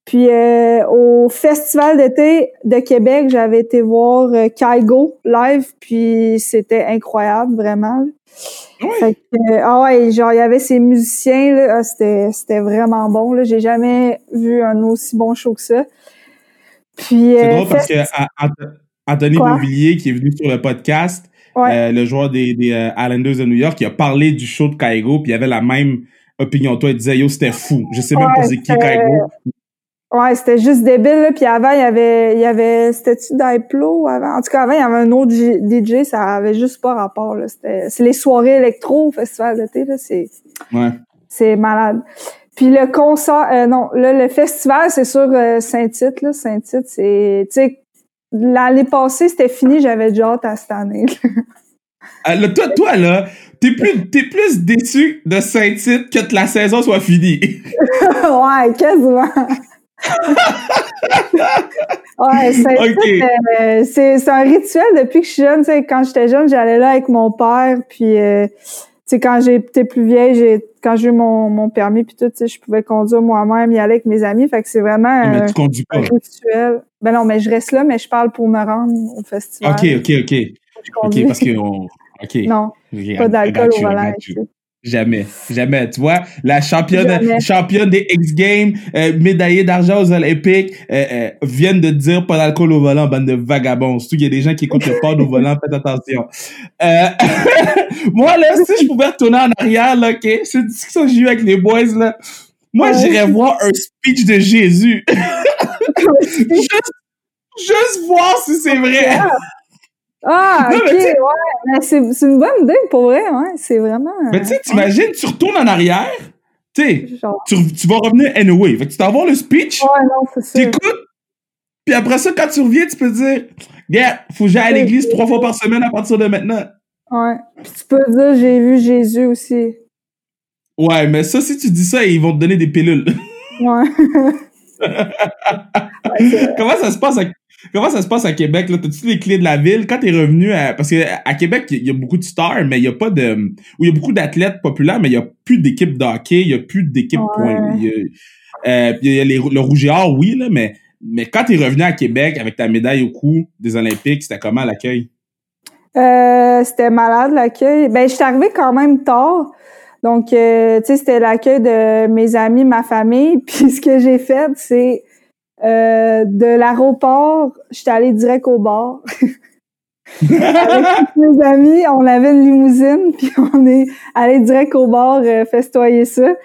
Puis euh, au festival d'été de Québec, j'avais été voir euh, Kaigo live, puis c'était incroyable vraiment. Oui? ah ouais, genre il y avait ces musiciens là, ah, c'était c'était vraiment bon là. J'ai jamais vu un aussi bon show que ça. Puis c'est drôle parce que Anthony Beauvillier qui est venu sur le podcast, le joueur des, des Islanders de New York, qui a parlé du show de Kaigo, puis il avait la même opinion. Toi, il disait yo c'était fou. Je sais même pas c'est qui Kaigo. Ouais, c'était juste débile. Là. Puis avant, il y avait, il y avait, c'était-tu Diplo avant? En tout cas, avant, il y avait un autre DJ, ça avait juste pas rapport. Là. C'était, c'est les soirées électro au festival d'été. Là. C'est, ouais. c'est malade. Puis le concert, euh, non, là, le festival, c'est sur euh, Saint-Tite. Là. Saint-Tite, c'est, tu sais, l'année passée, c'était fini, j'avais déjà hâte à cette année. Euh, toi, toi, là, t'es plus, t'es plus déçu de Saint-Tite que que la saison soit finie. ouais, quasiment ouais, euh, c'est un rituel depuis que je suis jeune. Quand j'étais jeune, j'allais là avec mon père. Puis, euh, quand j'étais plus vieille, quand j'ai eu mon, mon permis puis tout, je pouvais conduire moi-même, y aller avec mes amis. Fait que c'est vraiment mais tu conduis pas. un rituel. Ben non, mais je reste là, mais je parle pour me rendre au festival. OK, OK, OK. OK, parce que... On... OK. Non, pas d'alcool au volant. Jamais, jamais. Tu vois, la championne, championne des X Games, euh, médaillée d'argent aux Olympiques, euh, euh, viennent de dire pas d'alcool au volant, bande de vagabonds. Surtout qu'il y a des gens qui écoutent le pod au volant, faites attention. Euh, moi là, si je pouvais retourner en arrière, là, ok, c'est une discussion que j'ai eu avec les boys là. Moi, j'irais voir un speech de Jésus. juste, juste voir si c'est vrai. Ah, ok, ouais. C'est, une bonne idée, pour vrai, ouais. C'est vraiment. Mais tu sais, t'imagines, tu retournes en arrière, tu sais, tu, tu vas revenir anyway. Fait que tu t'envoies le speech. Ouais, non, c'est ça. T'écoutes, puis après ça, quand tu reviens, tu peux dire, gars, faut que j'aille à l'église trois fois par semaine à partir de maintenant. Ouais. Puis tu peux dire, j'ai vu Jésus aussi. Ouais, mais ça, si tu dis ça, ils vont te donner des pilules. Ouais. Comment ça se passe Comment ça se passe à Québec? Là? T'as-tu les clés de la ville? Quand t'es revenu à... Parce qu'à Québec, il y a beaucoup de stars, mais il y a pas de... Ou il y a beaucoup d'athlètes populaires, mais il y a plus d'équipes de hockey, il y a plus point. Il y a, euh, y a les, le Rouge et Or, oui, là, mais, mais quand t'es revenu à Québec avec ta médaille au cou des Olympiques, c'était comment l'accueil? Euh, c'était malade l'accueil. Ben, je suis arrivée quand même tard. Donc, euh, tu sais, c'était l'accueil de mes amis, ma famille. Puis ce que j'ai fait, c'est euh, de l'aéroport, j'étais allée direct au bar. Avec mes amis, on avait une limousine, puis on est allé direct au bar euh, festoyer ça.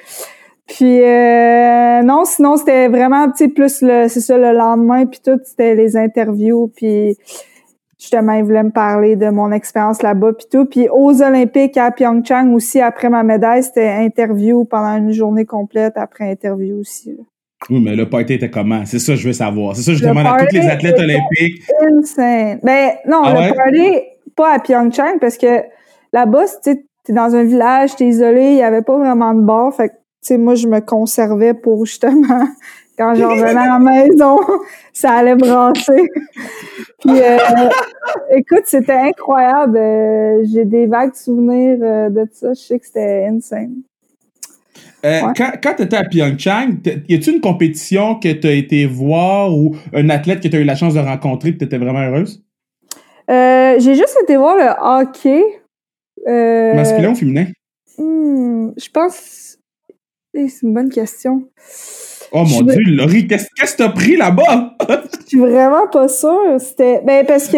Puis euh, non, sinon c'était vraiment petit plus le c'est ça le lendemain puis tout, c'était les interviews puis justement ils voulaient me parler de mon expérience là-bas puis tout. Puis aux Olympiques à Pyeongchang aussi après ma médaille, c'était interview pendant une journée complète après interview aussi. Oui, mais le party était comment? C'est ça que je veux savoir. C'est ça que je demande à tous les athlètes olympiques. Insane. Ben, non, ah le party, pas à Pyeongchang, parce que là-bas, tu es dans un village, t'es isolé, il y avait pas vraiment de bar. Fait que, tu sais, moi, je me conservais pour justement, quand j'en revenais à la maison, ça allait brasser. Puis, euh, écoute, c'était incroyable. Euh, j'ai des vagues souvenirs euh, de ça. Je sais que c'était insane. Euh, quand, quand tu étais à Pyeongchang, y a-t-il une compétition que tu as été voir ou un athlète que tu as eu la chance de rencontrer et tu étais vraiment heureuse? Euh, j'ai juste été voir le hockey. Euh, Masculin ou féminin? Hmm, je pense. Eh, c'est une bonne question. Oh mon dieu, Laurie, qu'est-ce que t'as pris là-bas? Je suis vraiment pas sûre. C'était. Ben, parce que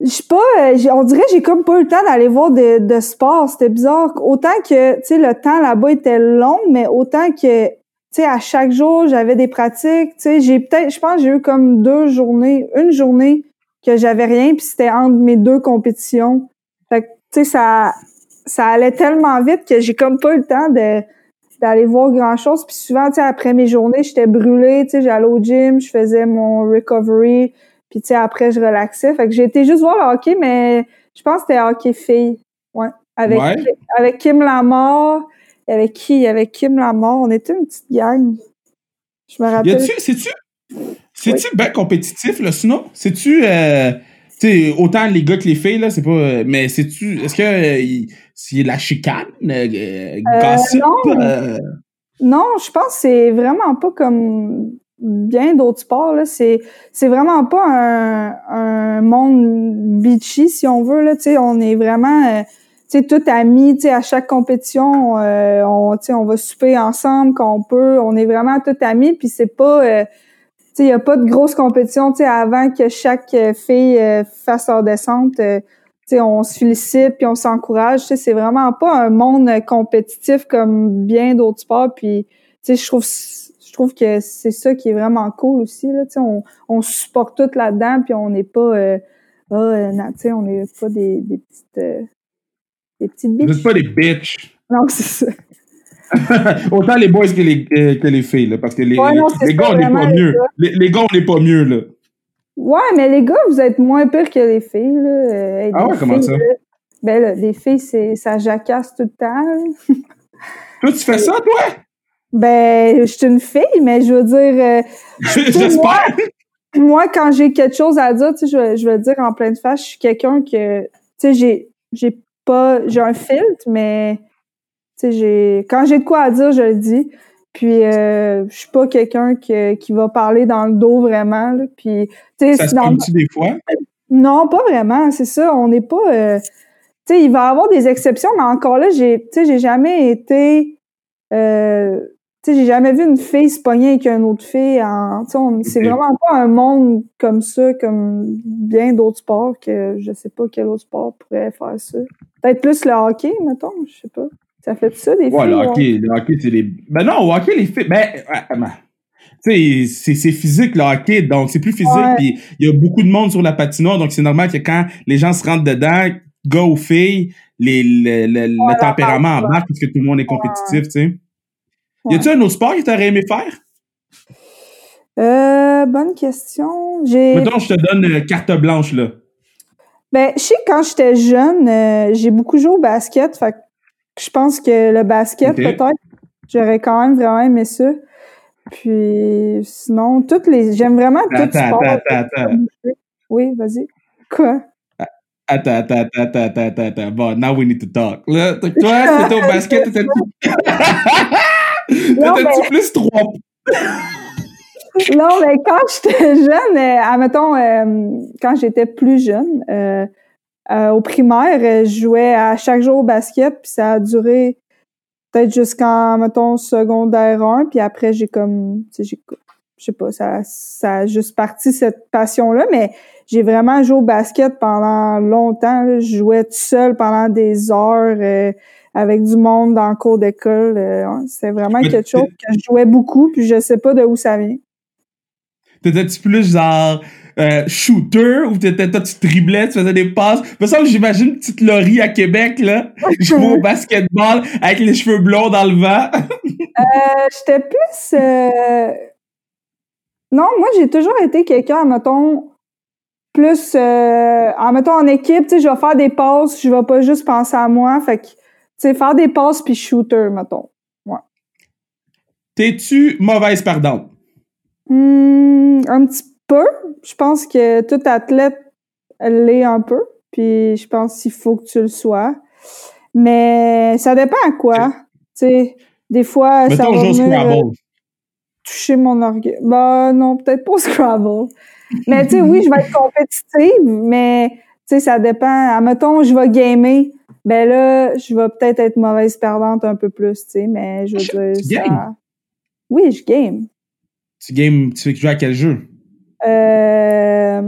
je pas, euh, on dirait j'ai comme pas eu le temps d'aller voir de, de sport. C'était bizarre. Autant que, tu sais, le temps là-bas était long, mais autant que, tu sais, à chaque jour, j'avais des pratiques. Tu sais, j'ai peut-être, je pense, j'ai eu comme deux journées, une journée que j'avais rien, puis c'était entre mes deux compétitions. Fait que, tu sais, ça, ça allait tellement vite que j'ai comme pas eu le temps de d'aller voir grand chose puis souvent tu sais après mes journées j'étais brûlée tu sais j'allais au gym je faisais mon recovery puis, tu sais, après, je relaxais. Fait que j'ai été juste voir le hockey, mais je pense que c'était hockey fille. Ouais. Avec, avec Kim Lamar, Il y avait qui? Avait Kim Lamar. On était une petite gang. Je me rappelle. C'est-tu bien compétitif, là, sinon? C'est-tu... Euh, tu sais, autant les gars que les filles, là, c'est pas... Mais c'est-tu... Est-ce que euh, c'est la chicane? Euh, gossip? non. non, je pense que c'est vraiment pas comme bien d'autres sports. Là. C'est, c'est vraiment pas un, un monde beachy, si on veut. Là. sais on est vraiment euh, sais tout amis. À chaque compétition, euh, on, on va souper ensemble quand on peut. On est vraiment tout amis. Puis c'est pas... Euh, il n'y a pas de grosse compétition avant que chaque euh, fille fasse leur descente. sais on se félicite puis on s'encourage. C'est vraiment pas un monde compétitif comme bien d'autres sports. Puis je trouve trouve que c'est ça qui est vraiment cool aussi. Là, on, on supporte tout là-dedans, puis on n'est pas euh, ah, euh, on n'est pas des, des petites euh, des petites bitches. Vous pas des bitches. Non, c'est ça. Autant les boys que les, que les filles, là, parce que les, les, gars, on n'est pas mieux. Les, les, gars, on n'est pas mieux, là. Ouais, mais les gars, vous êtes moins pires que les filles, là. ah ouais, comment ça? ben là, les filles, c'est, ça jacasse tout le temps. toi, tu fais ça, toi? Ben, je suis une fille, mais je veux dire. Euh, J'espère. Moi, quand j'ai quelque chose à dire, tu sais, je, vais, je vais dire en pleine face, je suis quelqu'un que, tu sais, j'ai, j'ai pas, j'ai un filtre, mais, tu sais, j'ai, quand j'ai de quoi à dire, je le dis. Puis, euh, je suis pas quelqu'un qui, qui va parler dans le dos vraiment. Là. Puis, tu sais, ça se des fois? Non, pas vraiment. C'est ça. On n'est pas. Euh, tu sais, il va y avoir des exceptions, mais encore là, j'ai, tu sais, j'ai jamais été. Euh, sais, j'ai jamais vu une fille se pogner avec une autre fille. En, c'est vraiment pas un monde comme ça, comme bien d'autres sports que je sais pas quel autre sport pourrait faire ça. Peut-être plus le hockey, mettons, je sais pas. Ça fait ça des ouais, Le hockey, le hockey, c'est les. Ben non, hockey, les filles. Ben, ben tu sais, c'est physique le hockey, donc c'est plus physique. Puis il y a beaucoup de monde sur la patinoire, donc c'est normal que quand les gens se rentrent dedans, gars ou filles, les, le, le, le tempérament embarque parce que tout le monde est compétitif, tu sais. Y a-tu un autre sport que t'aurais aimé faire? Euh, bonne question. J'ai. Mettons, je te donne euh, carte blanche, là. Ben, je sais, quand j'étais jeune, euh, j'ai beaucoup joué au basket. Fait je pense que le basket, peut-être, j'aurais quand même vraiment aimé ça. Puis, sinon, toutes les. J'aime vraiment tout Attends, attends, attends. Oui, vas-y. Quoi? Attends, attends, attends, attends, attends. Bon, now we need to talk. Là, toi, t'étais au basket, t'étais. Peut-être plus trois. non, mais quand j'étais jeune, euh, admettons, euh, quand j'étais plus jeune, euh, au primaire, je jouais à chaque jour au basket, puis ça a duré peut-être jusqu'en, mettons, secondaire 1, puis après, j'ai comme, j'ai, je sais pas, ça, ça a juste parti cette passion-là, mais j'ai vraiment joué au basket pendant longtemps. Je jouais tout seul pendant des heures avec du monde dans le cours d'école. Euh, c'est vraiment quelque chose que je jouais beaucoup, puis je sais pas de où ça vient. T'étais-tu plus genre euh, shooter ou t'étais toi tu driblais, tu faisais des passes? Me semble j'imagine une petite Laurie à Québec, là. Je joue au basketball avec les cheveux blonds dans le vent. euh, j'étais plus euh... Non, moi j'ai toujours été quelqu'un, mettons, plus euh, en mettons en équipe, tu sais, je vais faire des passes, je vais pas juste penser à moi. Fait que sais, faire des passes puis shooter, mettons. Ouais. T'es-tu mauvaise perdante? Mmh, un petit peu. Je pense que tout athlète l'est un peu. Puis je pense qu'il faut que tu le sois. Mais ça dépend à quoi. Tu sais, des fois, ça va venir, euh, toucher mon orgueil. Bah non, peut-être pas au Scrabble. mais tu sais, oui, je vais être compétitive, mais tu sais, ça dépend. Admettons, je vais gamer ben là, je vais peut-être être mauvaise perdante un peu plus, tu sais, mais je veux dire. Ça... Oui, je game. Tu game, tu joues à quel jeu? Euh,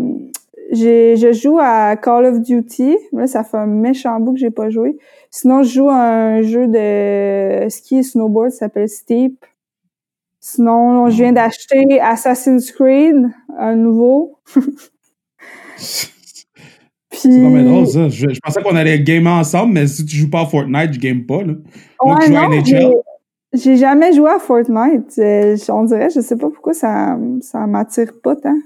je joue à Call of Duty. Là, ça fait un méchant bout que j'ai pas joué. Sinon, je joue à un jeu de ski et snowboard qui s'appelle Steep. Sinon, je viens d'acheter Assassin's Creed, un nouveau. C'est vraiment drôle, ça. Je, pensais qu'on allait gamer ensemble, mais si tu joues pas à Fortnite, je game pas, là. Moi, ouais, non, NHL. J'ai jamais joué à Fortnite. On dirait, je sais pas pourquoi ça, ça m'attire pas tant.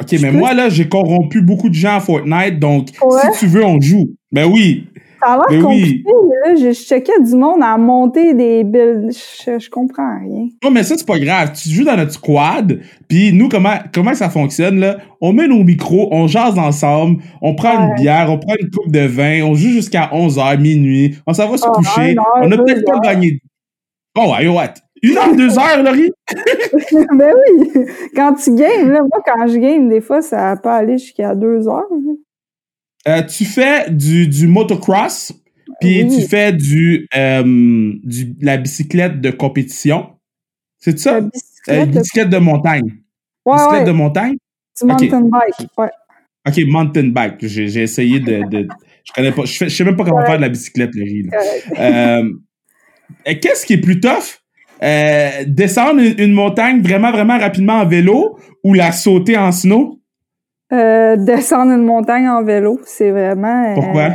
OK, mais moi, là, j'ai corrompu beaucoup de gens à Fortnite, donc si tu veux, on joue. Ben oui. Ça a l'air Mais oui. compliqué, mais là, je, je checkais du monde à monter des builds. Je, je comprends rien. Non, mais ça, c'est pas grave. Tu joues dans notre squad, puis nous, comment, comment ça fonctionne, là? On met nos micros, on jase ensemble, on prend une bière, on prend une coupe de vin, on joue jusqu'à 11h, minuit, on s'en va se Ah, coucher. heure, on a peut-être pas gagné. Oh, ouais, what? Une heure, deux heures, Laurie? ben oui, quand tu games, là, moi, quand je game, des fois, ça peut aller jusqu'à deux heures. Euh, tu fais du, du motocross, puis Oui. tu fais du, euh, du, la bicyclette de compétition. C'est ça? La Euh, bicyclette, de montagne. ouais, bicyclette ouais, de montagne? du mountain bike. Ouais. Ok, mountain bike. J'ai j'ai essayé de, de- Je connais pas. Je, fais- je sais même pas comment Ouais. faire de la bicyclette, correct. Euh, Qu'est-ce qui est plus tough? Euh, descendre une, une montagne vraiment, vraiment rapidement en vélo ou la sauter en snow? Euh, descendre une montagne en vélo, c'est vraiment. euh, Pourquoi?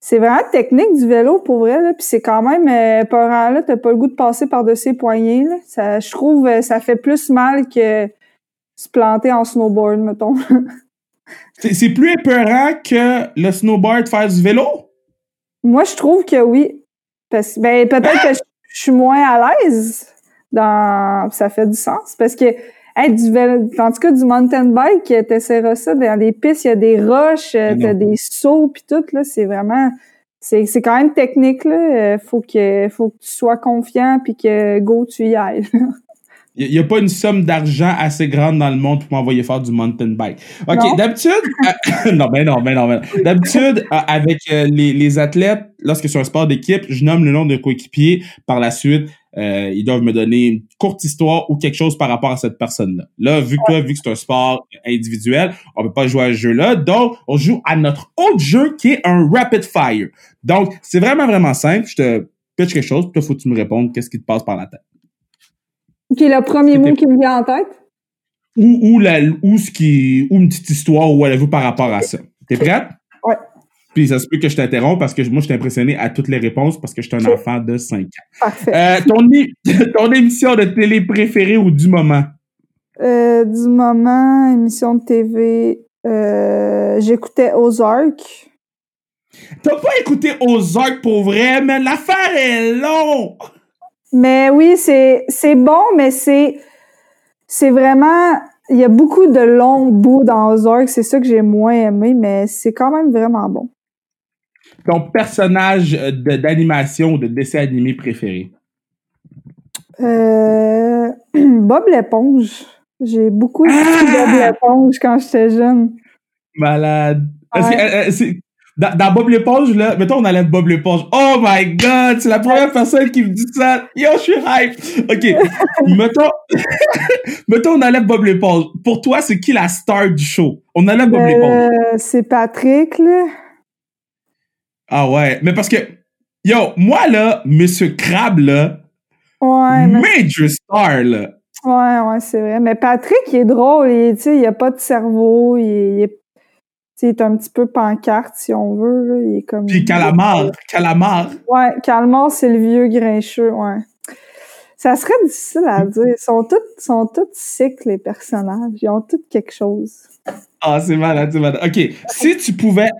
c'est vraiment technique du vélo pour vrai là, puis c'est quand même euh, peurant là. T'as pas le goût de passer par-dessus les poignets là. Ça, je trouve, euh, ça fait plus mal que se planter en snowboard, mettons. C'est plus épeurant que le snowboard faire du vélo? Moi, je trouve que oui, parce ben peut-être que je, je suis moins à l'aise dans. Ça fait du sens parce que hey, du vélo, en tout cas du mountain bike, t'essaieras ça dans des pistes, il y a des roches, t'as des sauts puis tout là, c'est vraiment. C'est, c'est quand même technique là. Euh, Faut que faut que tu sois confiant puis que go tu y ailles. Il n'y a, pas une somme d'argent assez grande dans le monde pour m'envoyer faire du mountain bike. OK, d'habitude... euh, non, ben non, ben non, ben non. D'habitude, euh, avec euh, les, les athlètes, lorsque c'est un sport d'équipe, je nomme le nom de coéquipier. Par la suite, euh, ils doivent me donner une courte histoire ou quelque chose par rapport à cette personne-là. Là, vu que toi, vu que c'est un sport individuel, on peut pas jouer à ce jeu-là. Donc, on joue à notre autre jeu qui est un rapid fire. Donc, c'est vraiment, vraiment simple. Je te pitch quelque chose, puis toi, faut que tu me répondes qu'est-ce qui te passe par la tête. OK, le premier mot qui me vient en tête? ou, ou, la, ou, ce qui, ou une petite histoire ou whatever par rapport à ça. T'es prête? Puis ça se peut que je t'interromps parce que moi, je suis impressionné à toutes les réponses parce que je suis un enfant de 5 ans. Parfait. Euh, ton, ton émission de télé préférée ou du moment? Euh, du moment, émission de TV, euh, j'écoutais Ozark. T'as pas écouté Ozark pour vrai, mais l'affaire est longue! Mais oui, c'est c'est bon, mais c'est c'est vraiment il y a beaucoup de longs bouts dans Ozark, c'est ça que j'ai moins aimé, mais c'est quand même vraiment bon. Ton personnage euh, de- d'animation ou de dessin animé préféré? Euh, Bob l'éponge. J'ai beaucoup écouté Ah! Bob l'éponge quand j'étais jeune. Malade. Que- euh, euh, dans, dans Bob l'éponge, là, mettons, on enlève Bob l'éponge. Oh my god, c'est la première personne qui me dit ça. Yo, je suis hype. OK. mettons, mettons, on enlève Bob l'éponge. Pour toi, c'est qui la star du show? On enlève Bob l'éponge. C'est Patrick là. Ah ouais. Mais parce que, yo, moi, là, Monsieur Crab, là, Ouais, mais major star, là. Ouais, ouais, c'est vrai. Mais Patrick, il est drôle. Il, il a pas de cerveau. Il, est- il est, il est un petit peu pancarte, si on veut. Là. Il est comme. Puis Calamar, Calamar. Ouais, Calmar, c'est le vieux grincheux, ouais. Ça serait difficile à dire. Ils sont tous, sont tous sick, les personnages. Ils ont tous quelque chose. Ah, c'est malade, c'est malade. OK. Si tu pouvais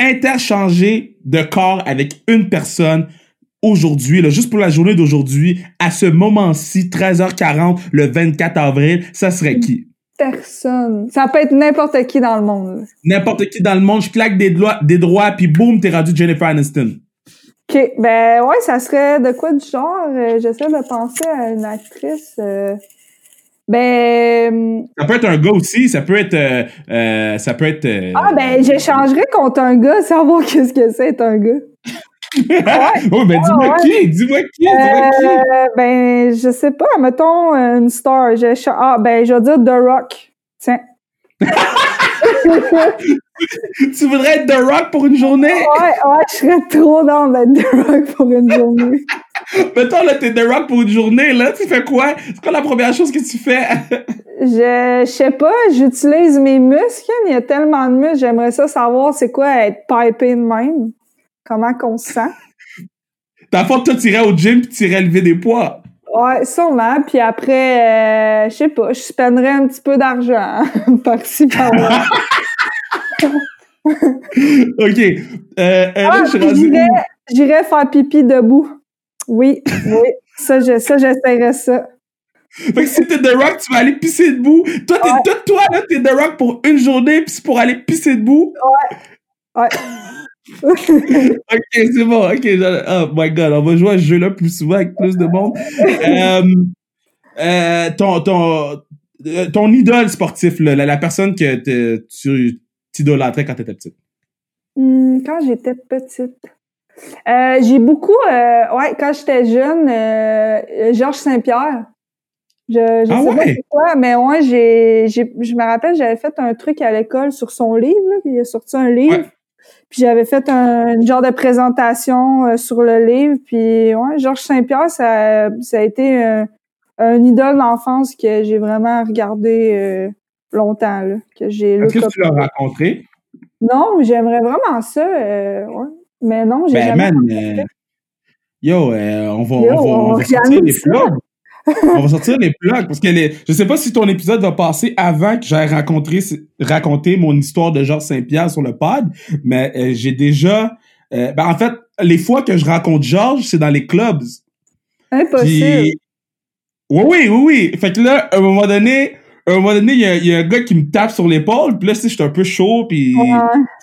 interchanger de corps avec une personne aujourd'hui, là, juste pour la journée d'aujourd'hui, à ce moment-ci, 13h40, le 24 avril, ça serait qui? Personne. Ça peut être n'importe qui dans le monde. N'importe qui dans le monde, je claque des doigts, des droits, puis boum, t'es rendu Jennifer Aniston. OK. Ben, ouais, ça serait de quoi du genre? Euh, J'essaie de penser à une actrice. euh, Ben. Ça peut être un gars aussi, ça peut être... euh, euh, ça peut être... euh, Ah, ben, j'échangerais contre un gars, savoir qu'est-ce que c'est être un gars. oh, ben dis-moi ouais. qui, dis-moi qui, dis-moi qui. Euh, ben, je sais pas, mettons euh, une star. Ah, ben, je vais dire The Rock. Tiens. Tu voudrais être The Rock pour une journée? Ouais, ouais, je serais trop dans d'être The Rock pour une journée. Mettons, là, t'es The Rock pour une journée, là, tu fais quoi? C'est quoi la première chose que tu fais? Je, je sais pas, j'utilise mes muscles. Il y a tellement de muscles. J'aimerais ça savoir c'est quoi être pipé de même. Comment qu'on se sent. Le fond, toi, t'irais au gym pis t'irais lever des poids. Ouais, sûrement. Puis après, euh, je sais pas, je spenderais un petit peu d'argent. par-ci, par-là. OK. Euh, Ah, j'irais, faire pipi debout. Oui, oui. Ça, je, ça, j'essaierais ça. Fait que si t'es The Rock, tu vas aller pisser debout. Toi, t'es, Ouais. toi, toi, là, t'es The Rock pour une journée, puis c'est pour aller pisser debout. Ouais. Ok, c'est bon. Ok, oh my god, on va jouer à ce jeu-là plus souvent avec plus de monde. Euh, euh, ton, ton, euh, ton idole sportif, là, la, la personne que te- tu t'idolâtrais quand t'étais petite. Hum, quand j'étais petite. Euh, j'ai beaucoup, ouais, quand j'étais jeune, Georges Saint-Pierre. Je, je Ah sais pas ouais? pourquoi, mais ouais, j'ai, j'ai, je me rappelle, j'avais fait un truc à l'école sur son livre, là, il a sorti un livre. Ouais. Puis j'avais fait un une genre de présentation euh, sur le livre. Puis ouais, Georges Saint-Pierre, ça, ça a été euh, un idole d'enfance que j'ai vraiment regardé euh, longtemps, là, que j'ai Est-ce que tu l'as rencontré? Non, j'aimerais vraiment ça. euh, ouais. Mais non, j'ai Ben, jamais. man, euh, yo, euh, on va, Yo, on va, on on va sortir les ça. On va sortir les plugs parce que les, je sais pas si ton épisode va passer avant que j'aille rencontrer, raconter mon histoire de Georges Saint-Pierre sur le pod, mais euh, j'ai déjà, euh, ben, en fait, les fois que je rencontre Georges, c'est dans les clubs. Impossible. Puis, oui, oui, oui, oui. Fait que là, à un moment donné, à un moment donné, il y y a un gars qui me tape sur l'épaule, puis là, tu sais, je suis un peu chaud, puis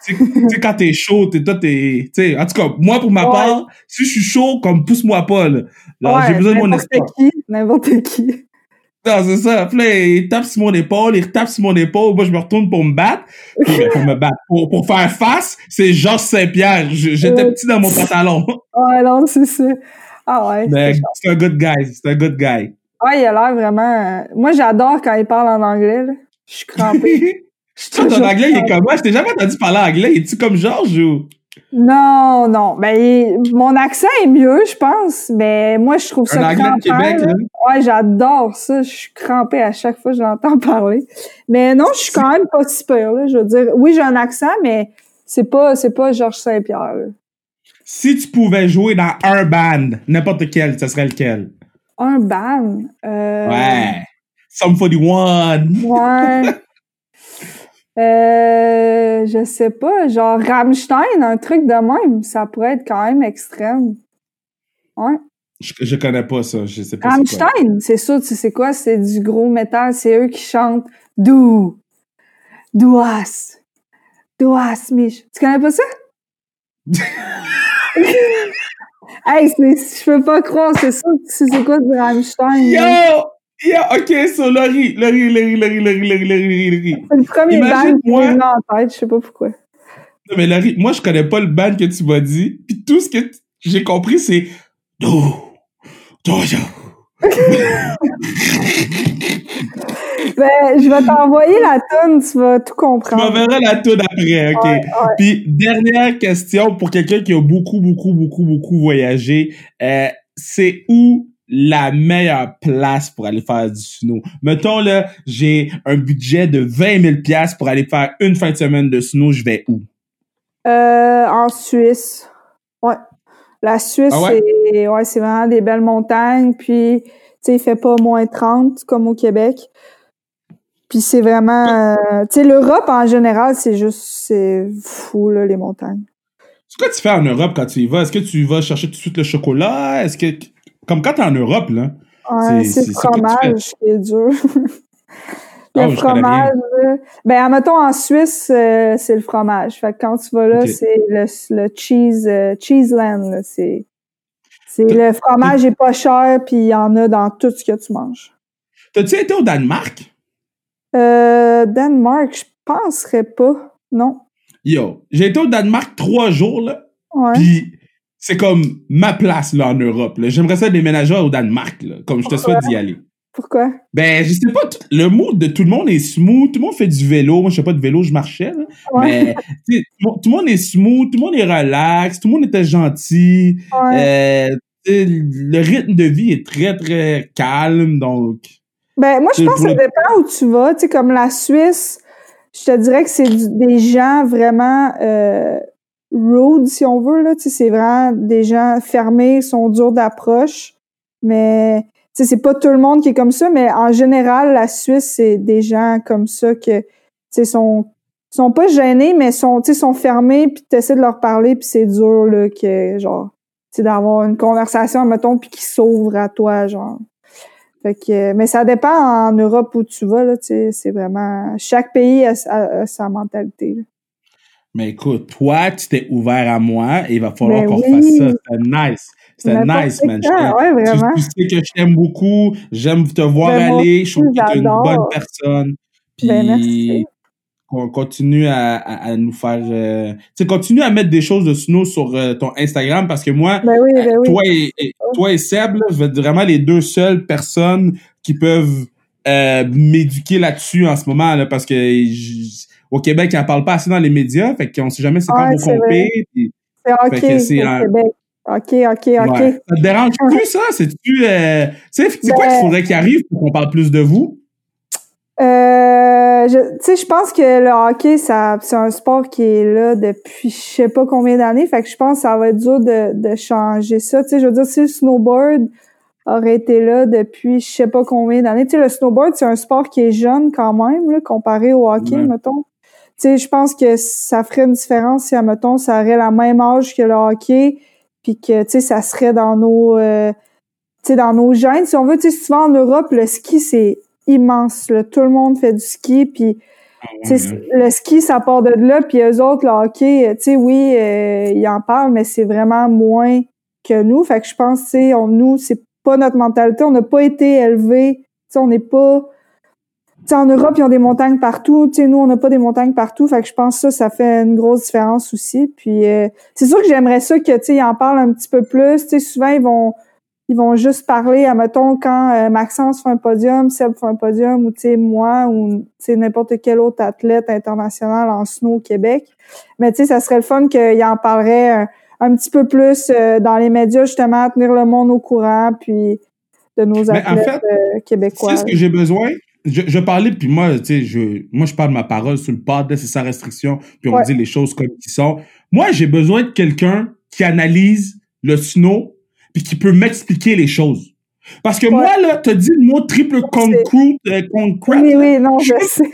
tu sais, quand t'es chaud, t'es, toi, t'es, tu sais, en tout cas, moi, pour ma Ouais. part, si je suis chaud, comme, pousse-moi pas, là. Ouais, j'ai besoin de mon espace. qui, n'importe qui. Non, c'est ça. Puis là, il tape sur mon épaule, il retape sur mon épaule, moi, je me retourne pour me battre. Puis, ben, pour me battre. Pour, pour faire face, c'est Georges Saint-Pierre. J'étais petit dans mon pantalon. Ouais, non, c'est ça. Ah ouais. C'est un good guy. C'est un good guy. Ouais, il a l'air vraiment. euh, Moi, j'adore quand il parle en anglais. Là. Je suis crampée. Je suis ton anglais, il est crampée. comment? Je t'ai jamais entendu parler anglais. Es-tu comme Georges ou? Non, non. Ben, il- mon accent est mieux, je pense. Mais moi, je trouve ça Un anglais de Québec, là. Ouais, j'adore ça. Je suis crampée à chaque fois que je l'entends parler. Mais non, je suis quand même pas si pire, là. Je veux dire, oui, j'ai un accent, mais c'est pas, c'est pas Georges Saint-Pierre, là. Si tu pouvais jouer dans un band, n'importe quel, ce serait lequel? Un ban. Euh, Ouais. Sum 41. Ouais. Euh, je sais pas, genre Rammstein, un truc de même, ça pourrait être quand même extrême. Ouais. Je, je connais pas ça. Je sais pas. Rammstein, c'est sûr, tu sais quoi, c'est du gros métal, c'est eux qui chantent hast, Du hast mich. Tu connais pas ça? hey, je peux pas croire, c'est sais c'est quoi du Rammstein. Yo! là. Yo! Ok, so Laurie, Laurie, Laurie, Laurie, Laurie, Laurie, Laurie, Laurie. C'est le premier band qui moi- en tête, je sais pas pourquoi. Non, mais Laurie, moi, je connais pas le band que tu m'as dit. Puis tout ce que t- j'ai compris, c'est... Do, do, do. Ben, je vais t'envoyer la tonne, tu vas tout Tu comprendre. m'enverras la toune après, ok? Ouais, ouais. Puis, dernière question pour quelqu'un qui a beaucoup, beaucoup, beaucoup, beaucoup voyagé. Euh, c'est où la meilleure place pour aller faire du snow? Mettons, là, j'ai un budget de 20 000 piastres pour aller faire une fin de semaine de snow, je vais où? Euh, en Suisse. Ouais. La Suisse, Ah ouais? c'est ouais, c'est vraiment des belles montagnes. Puis, tu sais, il fait pas moins 30 comme au Québec. Puis c'est vraiment... euh, tu sais, l'Europe, en général, c'est juste... C'est fou, là, les montagnes. C'est quoi tu fais en Europe quand tu y vas? Est-ce que tu vas chercher tout de suite le chocolat? Est-ce que... Comme quand t'es en Europe, là. Ouais, C'est- le que fromage qui est dur. Ah, le rien. fromage, ben, admettons, en Suisse, euh, c'est le fromage. Fait que quand tu vas là, c'est le, le cheese, euh, Cheeseland, là. C'est, c'est le fromage est pas cher, puis il y en a dans tout ce que tu manges. T'as-tu été au Danemark? Euh, Danemark, je penserais pas. Non. Yo, j'ai été au Danemark trois jours, là. Ouais. Puis c'est comme ma place, là, en Europe. J'aimerais ça déménager au Danemark, là. Comme je te souhaite d'y aller. Pourquoi? Ben, je sais pas, le mood de tout le monde est smooth, tout le monde fait du vélo. Moi, je sais pas de vélo, je marchais, là. Ouais. Mais, tout le monde est smooth, tout le monde est relax, tout le monde était gentil. Ouais. Euh, le rythme de vie est très, très calme, donc... Ben, moi, je pense que ça dépend où tu vas. Tu sais, comme la Suisse, je te dirais que c'est des gens vraiment euh, rude, si on veut. Là. Tu sais, c'est vraiment des gens fermés, sont durs d'approche. Mais, tu sais, c'est pas tout le monde qui est comme ça, mais en général, la Suisse, c'est des gens comme ça que, tu sais, sont sont pas gênés, mais sont, sont fermés, puis essaies de leur parler, puis c'est dur, là, que, genre, tu d'avoir une conversation, mettons, puis qui s'ouvre à toi, genre. Fait que, mais ça dépend en Europe où tu vas, là, tu sais, c'est vraiment... Chaque pays a, sa mentalité, Mais écoute, toi, tu t'es ouvert à moi et il va falloir ben qu'on fasse ça. C'était nice. C'était nice, man. ouais, vraiment. Tu, sais que je t'aime beaucoup. J'aime te voir ben, aller. Je trouve que tu es une bonne personne. Ben, puis, qu'on continue à, à, nous faire euh, tu continue à mettre des choses de snow sur euh, ton Instagram parce que moi ben oui, ben oui. toi et, toi et Seb là, je vais être vraiment les deux seules personnes qui peuvent euh, m'éduquer là-dessus en ce moment là parce que au Québec ils en parlent pas assez dans les médias fait qu'on sait jamais c'est quand vous comptez c'est OK Québec OK, OK, OK. Ça te dérange plus, ça? C'est-tu, euh, c'est quoi qu'il ben faudrait qu'il arrive pour qu'on parle plus de vous? Euh, tu sais, je pense que le hockey, ça, c'est un sport qui est là depuis je sais pas combien d'années. Fait que je pense que ça va être dur de, de changer ça. Tu sais, je veux dire, si le snowboard aurait été là depuis je sais pas combien d'années. Tu sais, le snowboard, c'est un sport qui est jeune quand même, là, comparé au hockey, mettons. Tu sais, je pense que ça ferait une différence si, mettons, ça aurait la même âge que le hockey, puis que, tu sais, ça serait dans nos... Euh, tu sais, dans nos gènes. Si on veut, tu sais, souvent en Europe, le ski, c'est immense. Là. Tout le monde fait du ski, puis ah le ski, ça part de là, puis eux autres, le hockey, euh, tu sais, oui, euh, ils en parlent, mais c'est vraiment moins que nous. Fait que je pense, tu sais, nous, c'est pas notre mentalité. On n'a pas été élevés, tu sais, on n'est pas... sais en Europe, ils ont des montagnes partout. Tu sais, nous, on n'a pas des montagnes partout. Fait que je pense que ça, ça fait une grosse différence aussi. Puis, euh, c'est sûr que j'aimerais ça que, tu sais, ils en parlent un petit peu plus. Tu sais, souvent, ils vont ils vont juste parler, à mettons, quand euh, Maxence fait un podium, Seb fait un podium, ou tu sais, moi, ou tu n'importe quel autre athlète international en snow au Québec. Mais tu sais, ça serait le fun qu'il en parlerait un, petit peu plus euh, dans les médias, justement, à tenir le monde au courant, puis de nos athlètes euh, québécois. C'est ce que j'ai besoin? Je, parlais, puis moi, tu sais, je, moi, je parle ma parole sur le pod, c'est sa restriction, puis on dit les choses comme ils sont. Moi, j'ai besoin de quelqu'un qui analyse le snow puis qui peut m'expliquer les choses. Parce que moi, là, t'as dit le mot triple concrete, euh. Oui, oui, non, je, sais.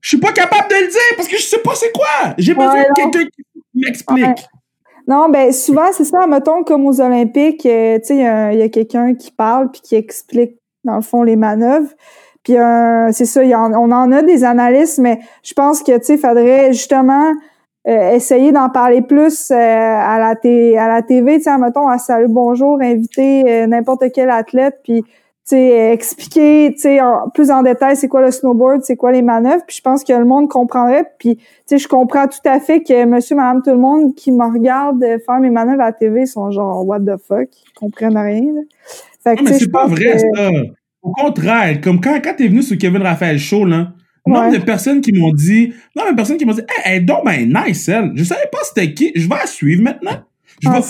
Je suis pas capable de le dire parce que je sais pas c'est quoi. J'ai besoin de quelqu'un qui m'explique. Non, ben souvent, c'est ça, mettons, comme aux Olympiques, euh, tu sais, il y a, quelqu'un qui parle puis qui explique, dans le fond, les manœuvres. Puis euh, c'est ça, on en a des analystes, mais je pense que, tu sais, il faudrait justement euh, essayer d'en parler plus euh, à la t à la TV, tu sais, mettons à Salut Bonjour, inviter euh, n'importe quel athlète, puis tu sais, expliquer, tu sais, plus en détail c'est quoi le snowboard, c'est quoi les manœuvres, puis je pense que le monde comprendrait, puis tu sais, je comprends tout à fait que monsieur, madame, tout le monde qui me regarde faire mes manœuvres à la TV sont genre what the fuck, ils comprennent rien. Fait que, mais c'est pas vrai ça. Au contraire, comme quand quand t'es venu sur Kevin Raphaël Show là, Nombre de personnes qui m'ont dit, non, de personnes qui m'ont dit, hey, elle est donc ben nice, elle. Je savais pas c'était qui. Je vais la suivre maintenant. Je ah,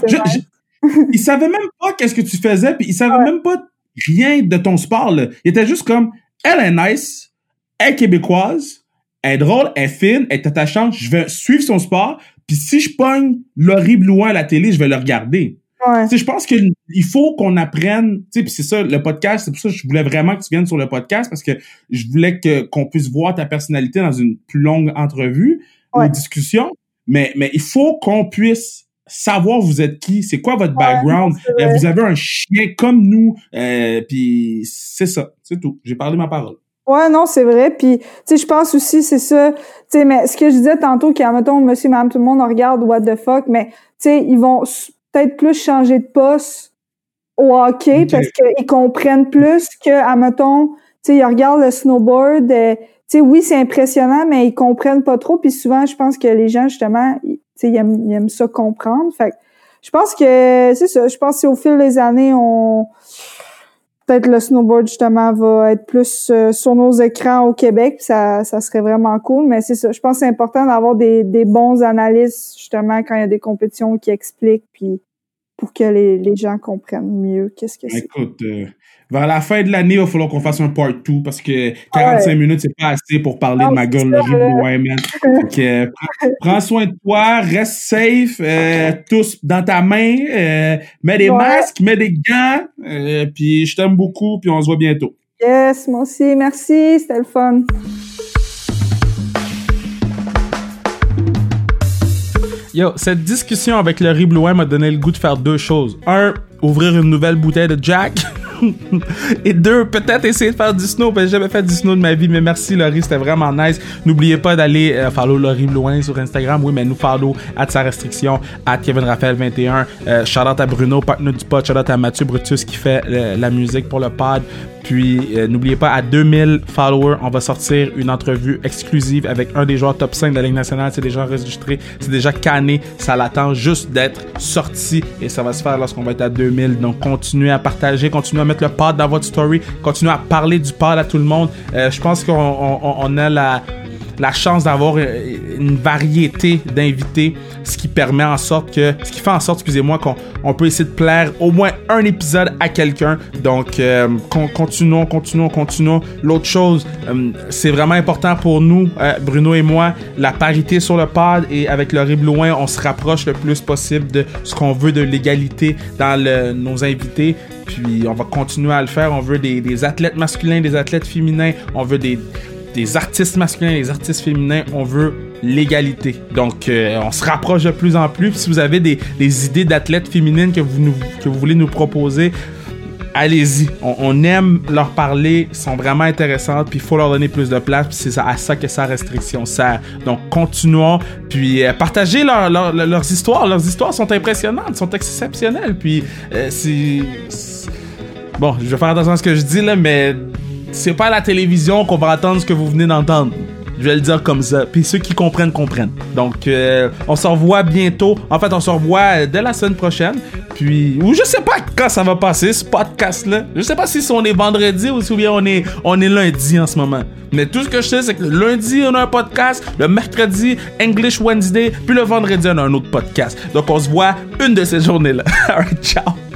ils savaient même pas qu'est-ce que tu faisais, puis ils savaient même pas rien de ton sport, là. Ils étaient juste comme, elle est nice, elle est québécoise, elle est drôle, elle est fine, elle est attachante, je vais suivre son sport, puis si je pogne l'horrible loin à la télé, je vais le regarder. Ouais. Je pense qu'il faut qu'on apprenne, puis c'est ça, le podcast, c'est pour ça que je voulais vraiment que tu viennes sur le podcast, parce que je voulais que qu'on puisse voir ta personnalité dans une plus longue entrevue ou discussion, mais, mais il faut qu'on puisse savoir vous êtes qui, c'est quoi votre background, euh, vous avez un chien comme nous, euh, puis c'est ça, c'est tout. J'ai parlé ma parole. Ouais, non, c'est vrai. Puis, tu sais, je pense aussi, c'est ça. Tu sais, mais ce que je disais tantôt, a mettons, monsieur, madame, tout le monde regarde what the fuck, mais, tu sais, ils vont peut-être plus changer de poste au hockey parce qu'ils comprennent plus que, à mettons, tu sais, ils regardent le snowboard. Euh, tu sais, oui, c'est impressionnant, mais ils comprennent pas trop. Puis souvent, je pense que les gens, justement, tu sais, ils aiment, ils aiment ça comprendre. Fait je pense que c'est ça. Je pense qu'au fil des années, on peut-être le snowboard justement va être plus euh, sur nos écrans au Québec, ça, ça serait vraiment cool. Mais c'est ça, je pense que c'est important d'avoir des, bons analystes justement quand il y a des compétitions qui expliquent, puis pour que les, les gens comprennent mieux qu'est-ce que c'est. Écoute, euh, vers la fin de l'année, il va falloir qu'on fasse un part 2 parce que 45 minutes, c'est pas assez pour parler de ma gueule de loin, man. Euh, prends, soin de toi, reste safe, euh, tous dans ta main, euh, mets des masques, mets des gants, puis je t'aime beaucoup, puis on se voit bientôt. Yes, moi aussi, merci, c'était le fun. Yo, cette discussion avec le Riblouin m'a donné le goût de faire deux choses. Un, ouvrir une nouvelle bouteille de Jack. Et deux, peut-être essayer de faire du snow, j'ai jamais fait du snow de ma vie, mais merci Laurie, c'était vraiment nice. N'oubliez pas d'aller euh, follow Laurie Blouin sur Instagram, oui, mais nous follow à sa restriction, à Kevin Raphaël 21. Euh, shout out à Bruno, partenaire du pod, shout out à Mathieu Brutus qui fait euh, la musique pour le pod. Puis euh, n'oubliez pas, à 2000 followers, on va sortir une entrevue exclusive avec un des joueurs top 5 de la Ligue nationale. C'est déjà enregistré, c'est déjà canné. Ça l'attend juste d'être sorti et ça va se faire lorsqu'on va être à 2000. Donc continuez à partager, continuez à mettre le pod dans votre story, continuez à parler du pod à tout le monde. Euh, je pense qu'on on- on a la la chance d'avoir euh, une variété d'invités, ce qui permet en sorte que, ce qui fait en sorte, excusez-moi, qu'on on peut essayer de plaire au moins un épisode à quelqu'un. Donc, euh, con- continuons, continuons, continuons. L'autre chose, euh, c'est vraiment important pour nous, Bruno et moi, la parité sur le pod et avec le Loin, on se rapproche le plus possible de ce qu'on veut de l'égalité dans nos invités. Puis on va continuer à le faire. On veut des, des athlètes masculins, des athlètes féminins. On veut des, des artistes masculins, des artistes féminins, on veut l'égalité. Donc, euh, on se rapproche de plus en plus. Puis si vous avez des, idées d'athlètes féminines que vous, voulez nous proposer, allez-y. On, aime leur parler, sont vraiment intéressantes, puis il faut leur donner plus de place, puis c'est à ça que sa restriction sert. Donc, continuons, puis euh, partagez leur- leur- leur- leurs histoires. Leurs histoires sont impressionnantes, sont exceptionnelles, puis euh, c'est- Bon, je vais faire attention à ce que je dis, là, mais c'est pas la télévision qu'on va entendre ce que vous venez d'entendre. Je vais le dire comme ça. Puis ceux qui comprennent, comprennent. Donc, euh, on se revoit bientôt. En fait, on se revoit euh, dès la semaine prochaine. Puis, ou je sais pas quand ça va passer, ce podcast-là. Je sais pas si on est vendredi ou si on est, on est lundi en ce moment. Mais tout ce que je sais, c'est que le lundi, on a un podcast. Le mercredi, English Wednesday. Puis le vendredi, on a un autre podcast. Donc, on se voit une de ces journées-là. Alright, ciao.